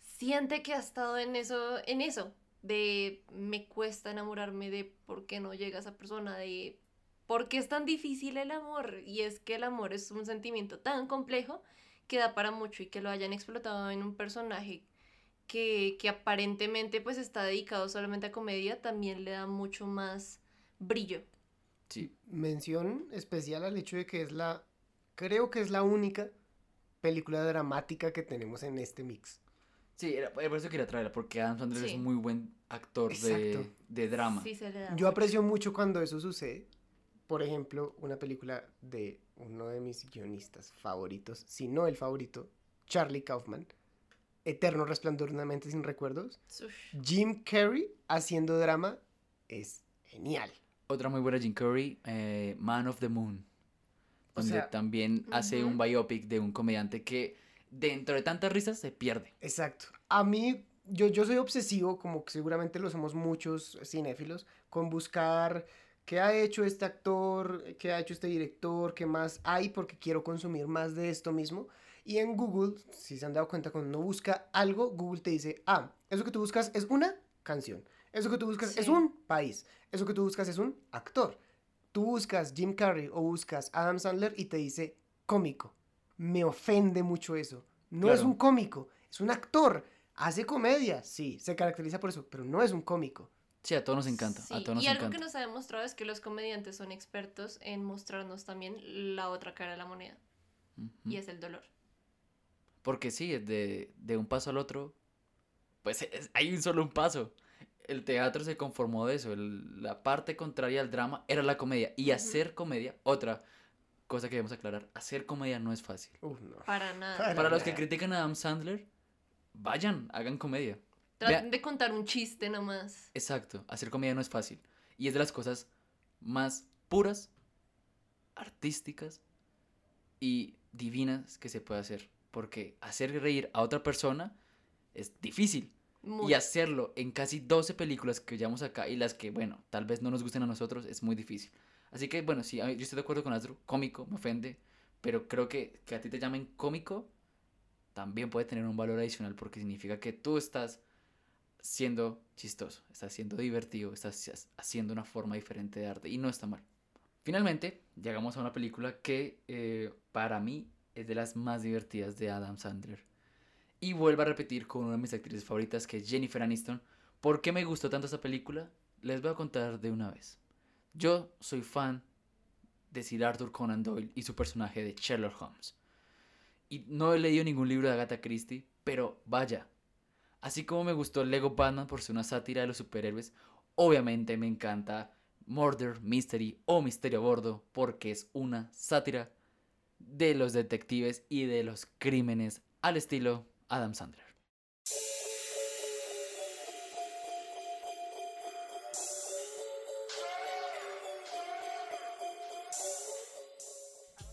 siente que ha estado en eso, en eso, de me cuesta enamorarme de por qué no llega esa persona, de ¿Por qué es tan difícil el amor? Y es que el amor es un sentimiento tan complejo que da para mucho y que lo hayan explotado en un personaje que, que aparentemente pues está dedicado solamente a comedia, también le da mucho más brillo. Sí. Mención especial al hecho de que es la, creo que es la única película dramática que tenemos en este mix. Sí, era, por eso quería traerla, porque Adam Sandler Sí. es muy buen actor de, de drama. Sí, se le da Yo mucho. aprecio mucho cuando eso sucede. Por ejemplo, una película de uno de mis guionistas favoritos, si no el favorito, Charlie Kaufman, Eterno Resplandor de una mente sin recuerdos. Jim Carrey haciendo drama es genial. Otra muy buena Jim Curry, eh, Man of the Moon, donde sea, también hace un biopic de un comediante que dentro de tantas risas se pierde. Exacto. A mí, yo, yo soy obsesivo, como que seguramente lo somos muchos cinéfilos, con buscar qué ha hecho este actor, qué ha hecho este director, qué más hay, porque quiero consumir más de esto mismo. Y en Google, si se han dado cuenta, cuando uno busca algo, Google te dice, ah, eso que tú buscas es una canción. Eso que tú buscas es Sí. un país. Eso que tú buscas es un actor. Tú buscas Jim Carrey o buscas Adam Sandler y te dice cómico. Me ofende mucho eso. No es un cómico, es un actor. Hace comedia, sí, se caracteriza por eso, pero no es un cómico. Sí, a todos nos encanta, a Sí, todos nos y algo encanta. que nos ha demostrado es que los comediantes son expertos en mostrarnos también la otra cara de la moneda, y es el dolor. Porque sí, de, de un paso al otro, pues es- hay un solo un paso. El teatro se conformó de eso. el- la parte contraria al drama era la comedia. Y hacer comedia, otra cosa que debemos aclarar, hacer comedia no es fácil. No. Para nada. Para Para los que critican a Adam Sandler, vayan, hagan comedia. Traten Vea- de contar un chiste nomás. Exacto, hacer comedia no es fácil. Y es de las cosas más puras, artísticas y divinas que se puede hacer. Porque hacer reír a otra persona es difícil. Muy. Y hacerlo en casi 12 películas que llevamos acá y las que, bueno, tal vez no nos gusten a nosotros, es muy difícil. Así que, bueno, sí, yo estoy de acuerdo con Astro, cómico, me ofende, pero creo que que a ti te llamen cómico también puede tener un valor adicional porque significa que tú estás siendo chistoso, estás siendo divertido, estás ha- haciendo una forma diferente de arte y no está mal. Finalmente, llegamos a una película que eh, para mí es de las más divertidas de Adam Sandler. Y vuelvo a repetir con una de mis actrices favoritas, que es Jennifer Aniston. ¿Por qué me gustó tanto esta película? Les voy a contar de una vez. Yo soy fan de Sir Arthur Conan Doyle y su personaje de Sherlock Holmes. Y no he leído ningún libro de Agatha Christie, pero vaya. Así como me gustó Lego Batman por ser una sátira de los superhéroes, obviamente me encanta Murder, Mystery o Misterio a Bordo porque es una sátira de los detectives y de los crímenes al estilo Adam Sandler.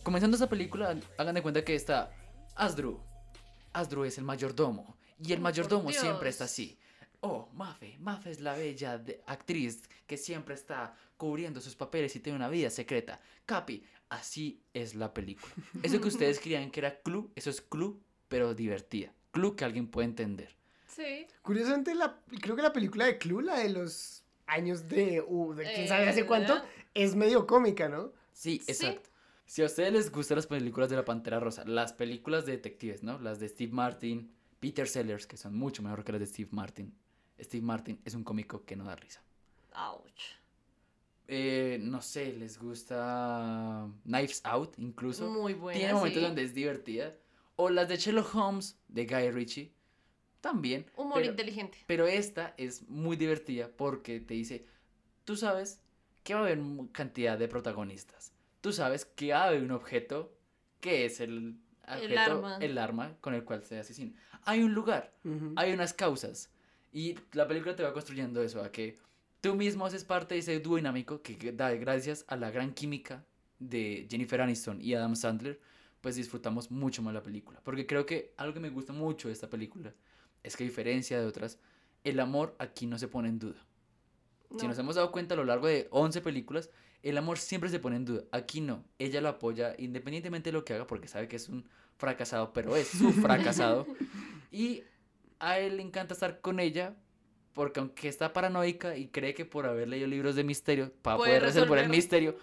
Comenzando esta película, hagan de cuenta que está Asdru. Asdru es el mayordomo. Y el Oh, mayordomo siempre está Dios. así. Oh, Mafe. Mafe es la bella de- actriz que siempre está cubriendo sus papeles y tiene una vida secreta. Capi, así es la película. Eso que ustedes creían que era clue, eso es clue, pero divertida. Clue que alguien puede entender. Sí. Curiosamente, la, creo que la película de Clue, la de los años de, uh, de quién sabe hace Eh, cuánto, es medio cómica, ¿no? Sí, Sí. exacto. Si a ustedes les gustan las películas de la Pantera Rosa, las películas de detectives, ¿no? Las de Steve Martin, Peter Sellers, que son mucho mejor que las de Steve Martin. Steve Martin es un cómico que no da risa. Ouch. Eh, no sé, les gusta Knives Out, incluso. Muy buena. Tiene momentos sí. donde es divertida. O las de Sherlock Holmes, de Guy Ritchie, también. Humor pero- inteligente. Pero esta es muy divertida porque te dice, tú sabes que va a haber cantidad de protagonistas. Tú sabes que va a haber un objeto que es el, objeto- arma. el arma con el cual se asesina. Hay un lugar, hay unas causas. Y la película te va construyendo eso, a que tú mismo haces parte de ese dúo dinámico que que da gracias a la gran química de Jennifer Aniston y Adam Sandler, pues disfrutamos mucho más la película. Porque creo que algo que me gusta mucho de esta película es que a diferencia de otras, el amor aquí no se pone en duda. Si No. nos hemos dado cuenta a lo largo de 11 películas, el amor siempre se pone en duda. Aquí no. Ella lo apoya independientemente de lo que haga porque sabe que es un fracasado, pero es su fracasado. Y a él le encanta estar con ella porque aunque está paranoica y cree que por haber leído libros de misterio para Puede poder resolver el misterio,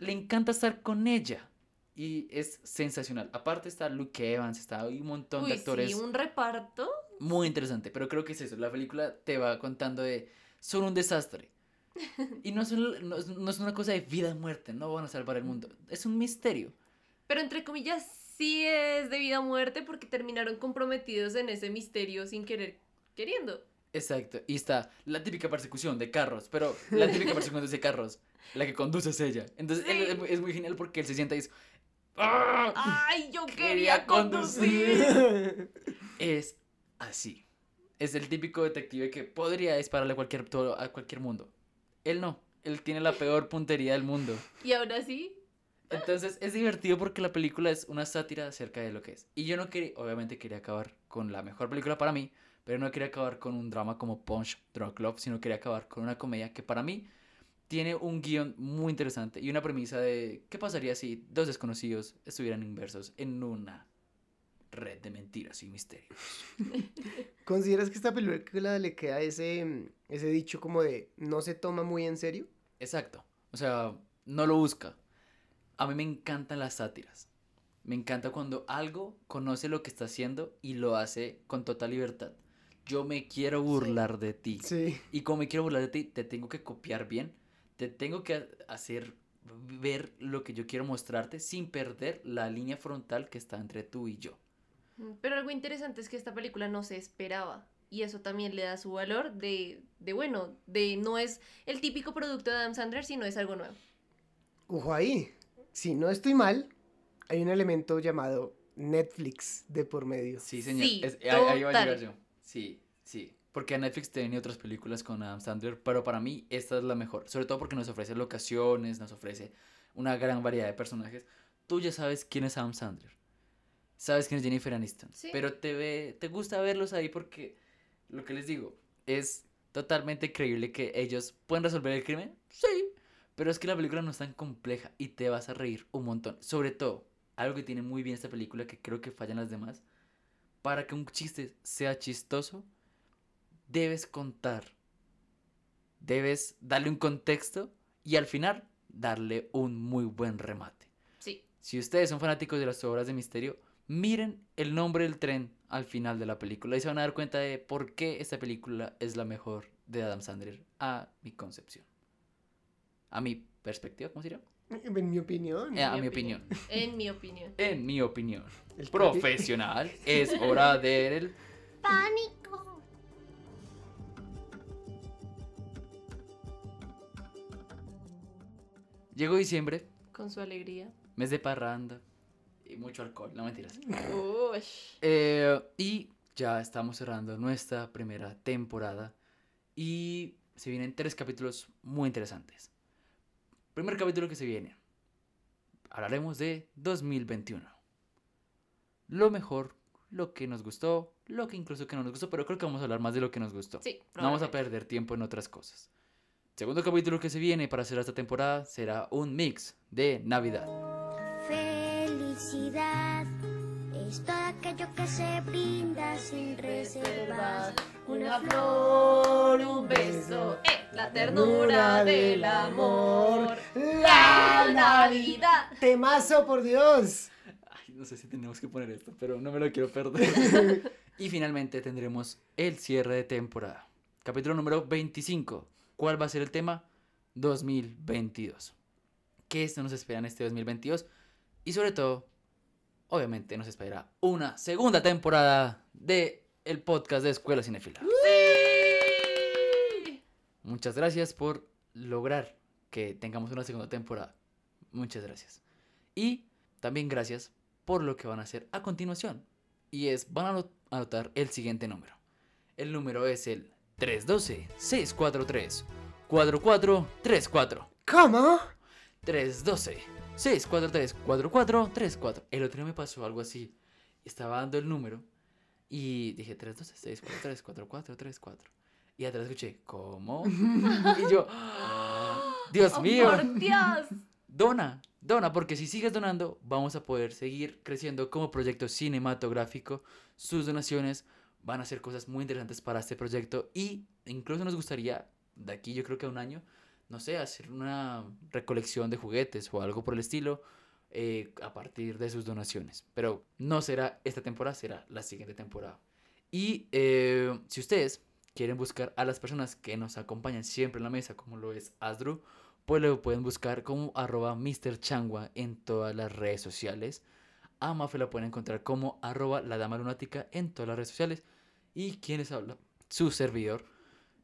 le encanta estar con ella. Y es sensacional. Aparte está Luke Evans, está hay un montón Uy, de actores sí, un reparto. muy interesante. Pero creo que es eso. La película te va contando de. Son un desastre. Y no, son- no, es- no es una cosa de vida o muerte. No van a salvar el mundo. Es un misterio. Pero entre comillas, sí es de vida o muerte porque terminaron comprometidos en ese misterio sin querer queriendo. Exacto. Y está la típica persecución de carros. Pero la típica persecución de carros. La que conduce es ella. Entonces él es, es muy genial porque él se sienta y dice. "¡Ah! ¡Ay, yo Quería quería conducir! Es así. Es el típico detective que podría dispararle a cualquier, a cualquier mundo. Él no. Él tiene la peor puntería del mundo. y ahora sí, Entonces es divertido porque la película es una sátira acerca de lo que es. Y yo no quería, obviamente quería acabar con la mejor película para mí, pero no quería acabar con un drama como Punch Drunk Love, sino quería acabar con una comedia que para mí tiene un guion muy interesante y una premisa de qué pasaría si dos desconocidos estuvieran inversos en una red de mentiras y misterios. ¿Consideras que esta película le queda ese, mm, ese dicho como de no se toma muy en serio? Exacto. O sea, no lo busca. A mí me encantan las sátiras. Me encanta cuando algo conoce lo que está haciendo y lo hace con total libertad. Yo me quiero burlar de ti. Sí. Y como me quiero burlar de ti, te tengo que copiar bien. Te tengo que ha- hacer ver lo que yo quiero mostrarte sin perder la línea frontal que está entre tú y yo. Mm, Pero algo interesante es que esta película no se esperaba. Y eso también le da su valor de, de bueno, de no es el típico producto de Adam Sandler, sino es algo nuevo. Ojo ahí. Si no estoy mal, hay un elemento llamado Netflix de por medio. Sí, señor. Sí, Es- ahí, ahí va a llegar yo. Sí, sí. Porque Netflix tiene otras películas con Adam Sandler, pero para mí esta es la mejor. Sobre todo porque nos ofrece locaciones, nos ofrece una gran variedad de personajes. Tú ya sabes quién es Adam Sandler. Sabes quién es Jennifer Aniston. Sí. Pero te, ve, te gusta verlos ahí porque, lo que les digo, es totalmente creíble que ellos pueden resolver el crimen. Sí. Pero es que la película no es tan compleja y te vas a reír un montón. Sobre todo, algo que tiene muy bien esta película que creo que fallan las demás. Para que un chiste sea chistoso, debes contar. Debes darle un contexto y al final darle un muy buen remate. Sí. Si ustedes son fanáticos de las obras de misterio, miren el nombre del tren al final de la película y se van a dar cuenta de por qué esta película es la mejor de Adam Sandler a mi concepción. A mi perspectiva, ¿cómo sería? En mi opinión. Eh, a mi opinión. En mi opinión. En mi opinión. El Profesional, es hora del Pánico. Llegó diciembre, Con su alegría. mes de parranda y mucho alcohol, no mentiras. Eh, y ya estamos cerrando nuestra primera temporada y se vienen tres capítulos muy interesantes. Primer capítulo que se viene. Hablaremos de 2021. Lo mejor, lo que nos gustó, lo que incluso que no nos gustó, pero creo que vamos a hablar más de lo que nos gustó. Sí, No vamos a perder tiempo en otras cosas. Segundo capítulo que se viene para hacer esta temporada será un mix de Navidad. Felicidad es todo aquello que se brinda sin reservas. Una flor, un beso, eh, la ternura del amor, la Navidad. Temazo, por Dios. Ay, no sé si tenemos que poner esto, pero no me lo quiero perder. y finalmente tendremos el cierre de temporada. Capítulo número 25. ¿Cuál va a ser el tema? 2022. ¿Qué nos espera en este 2022? Y sobre todo, obviamente nos espera una segunda temporada de el podcast de Escuela Cinefila. Muchas gracias por lograr que tengamos una segunda temporada. Muchas gracias. Y también gracias por lo que van a hacer a continuación. Y es, van a ano- anotar el siguiente número. El número es el 312-643-4434. ¿Cómo? 312-643-4434. El otro día me pasó algo así. Estaba dando el número y dije 312-643-4434. Y atrás escuché, ¿cómo? y yo. Dios Oh, mío. Por Dios. Dona, dona, porque si sigues donando, vamos a poder seguir creciendo como proyecto cinematográfico. Sus donaciones van a hacer cosas muy interesantes para este proyecto y incluso nos gustaría, de aquí yo creo que a un año, no sé, hacer una recolección de juguetes o algo por el estilo eh, a partir de sus donaciones. Pero no será esta temporada, será la siguiente temporada. Y eh, si ustedes quieren buscar a las personas que nos acompañan siempre en la mesa, como lo es Asdru, pues lo pueden buscar como arroba Mr. Changua en todas las redes sociales. A Mafe la pueden encontrar como arroba la lunática en todas las redes sociales. Y quienes habla, su servidor,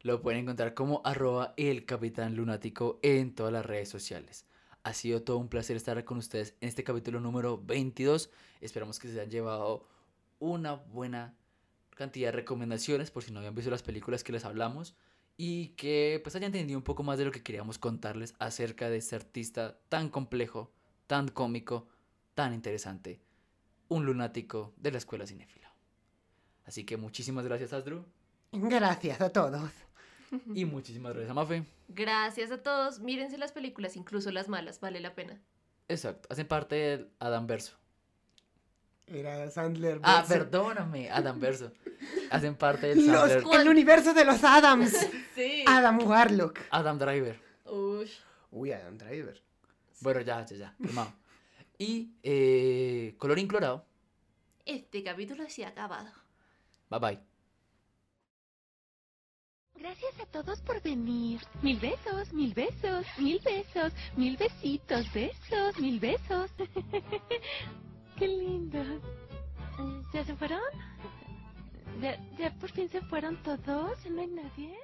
lo pueden encontrar como arroba el capitán lunático en todas las redes sociales. Ha sido todo un placer estar con ustedes en este capítulo número 22. Esperamos que se hayan llevado una buena cantidad de recomendaciones por si no habían visto las películas que les hablamos y que pues hayan entendido un poco más de lo que queríamos contarles acerca de este artista tan complejo, tan cómico, tan interesante, un lunático de la escuela cinéfila. Así que muchísimas gracias Asdru Gracias a todos. y muchísimas gracias a Mafe. Gracias a todos. Mírense las películas, incluso las malas, vale la pena. Exacto, hacen parte del Adam Verso. Era Sandler. Ah, perdóname, Adam Verso. Hacen parte del Los- Sandler- el universo de los Adams. Sí. Adam Warlock. Adam Driver. Uy. Uy, Adam Driver. Bueno, ya, ya, ya. Y eh, colorín colorado. Este capítulo se ha acabado. Bye bye. Gracias a todos por venir. Mil besos, mil besos, mil besos, mil besitos, besos, mil besos. Qué lindos. Eh, ¿Ya se fueron? ¿Ya, ¿Ya por fin se fueron todos? ¿No hay nadie?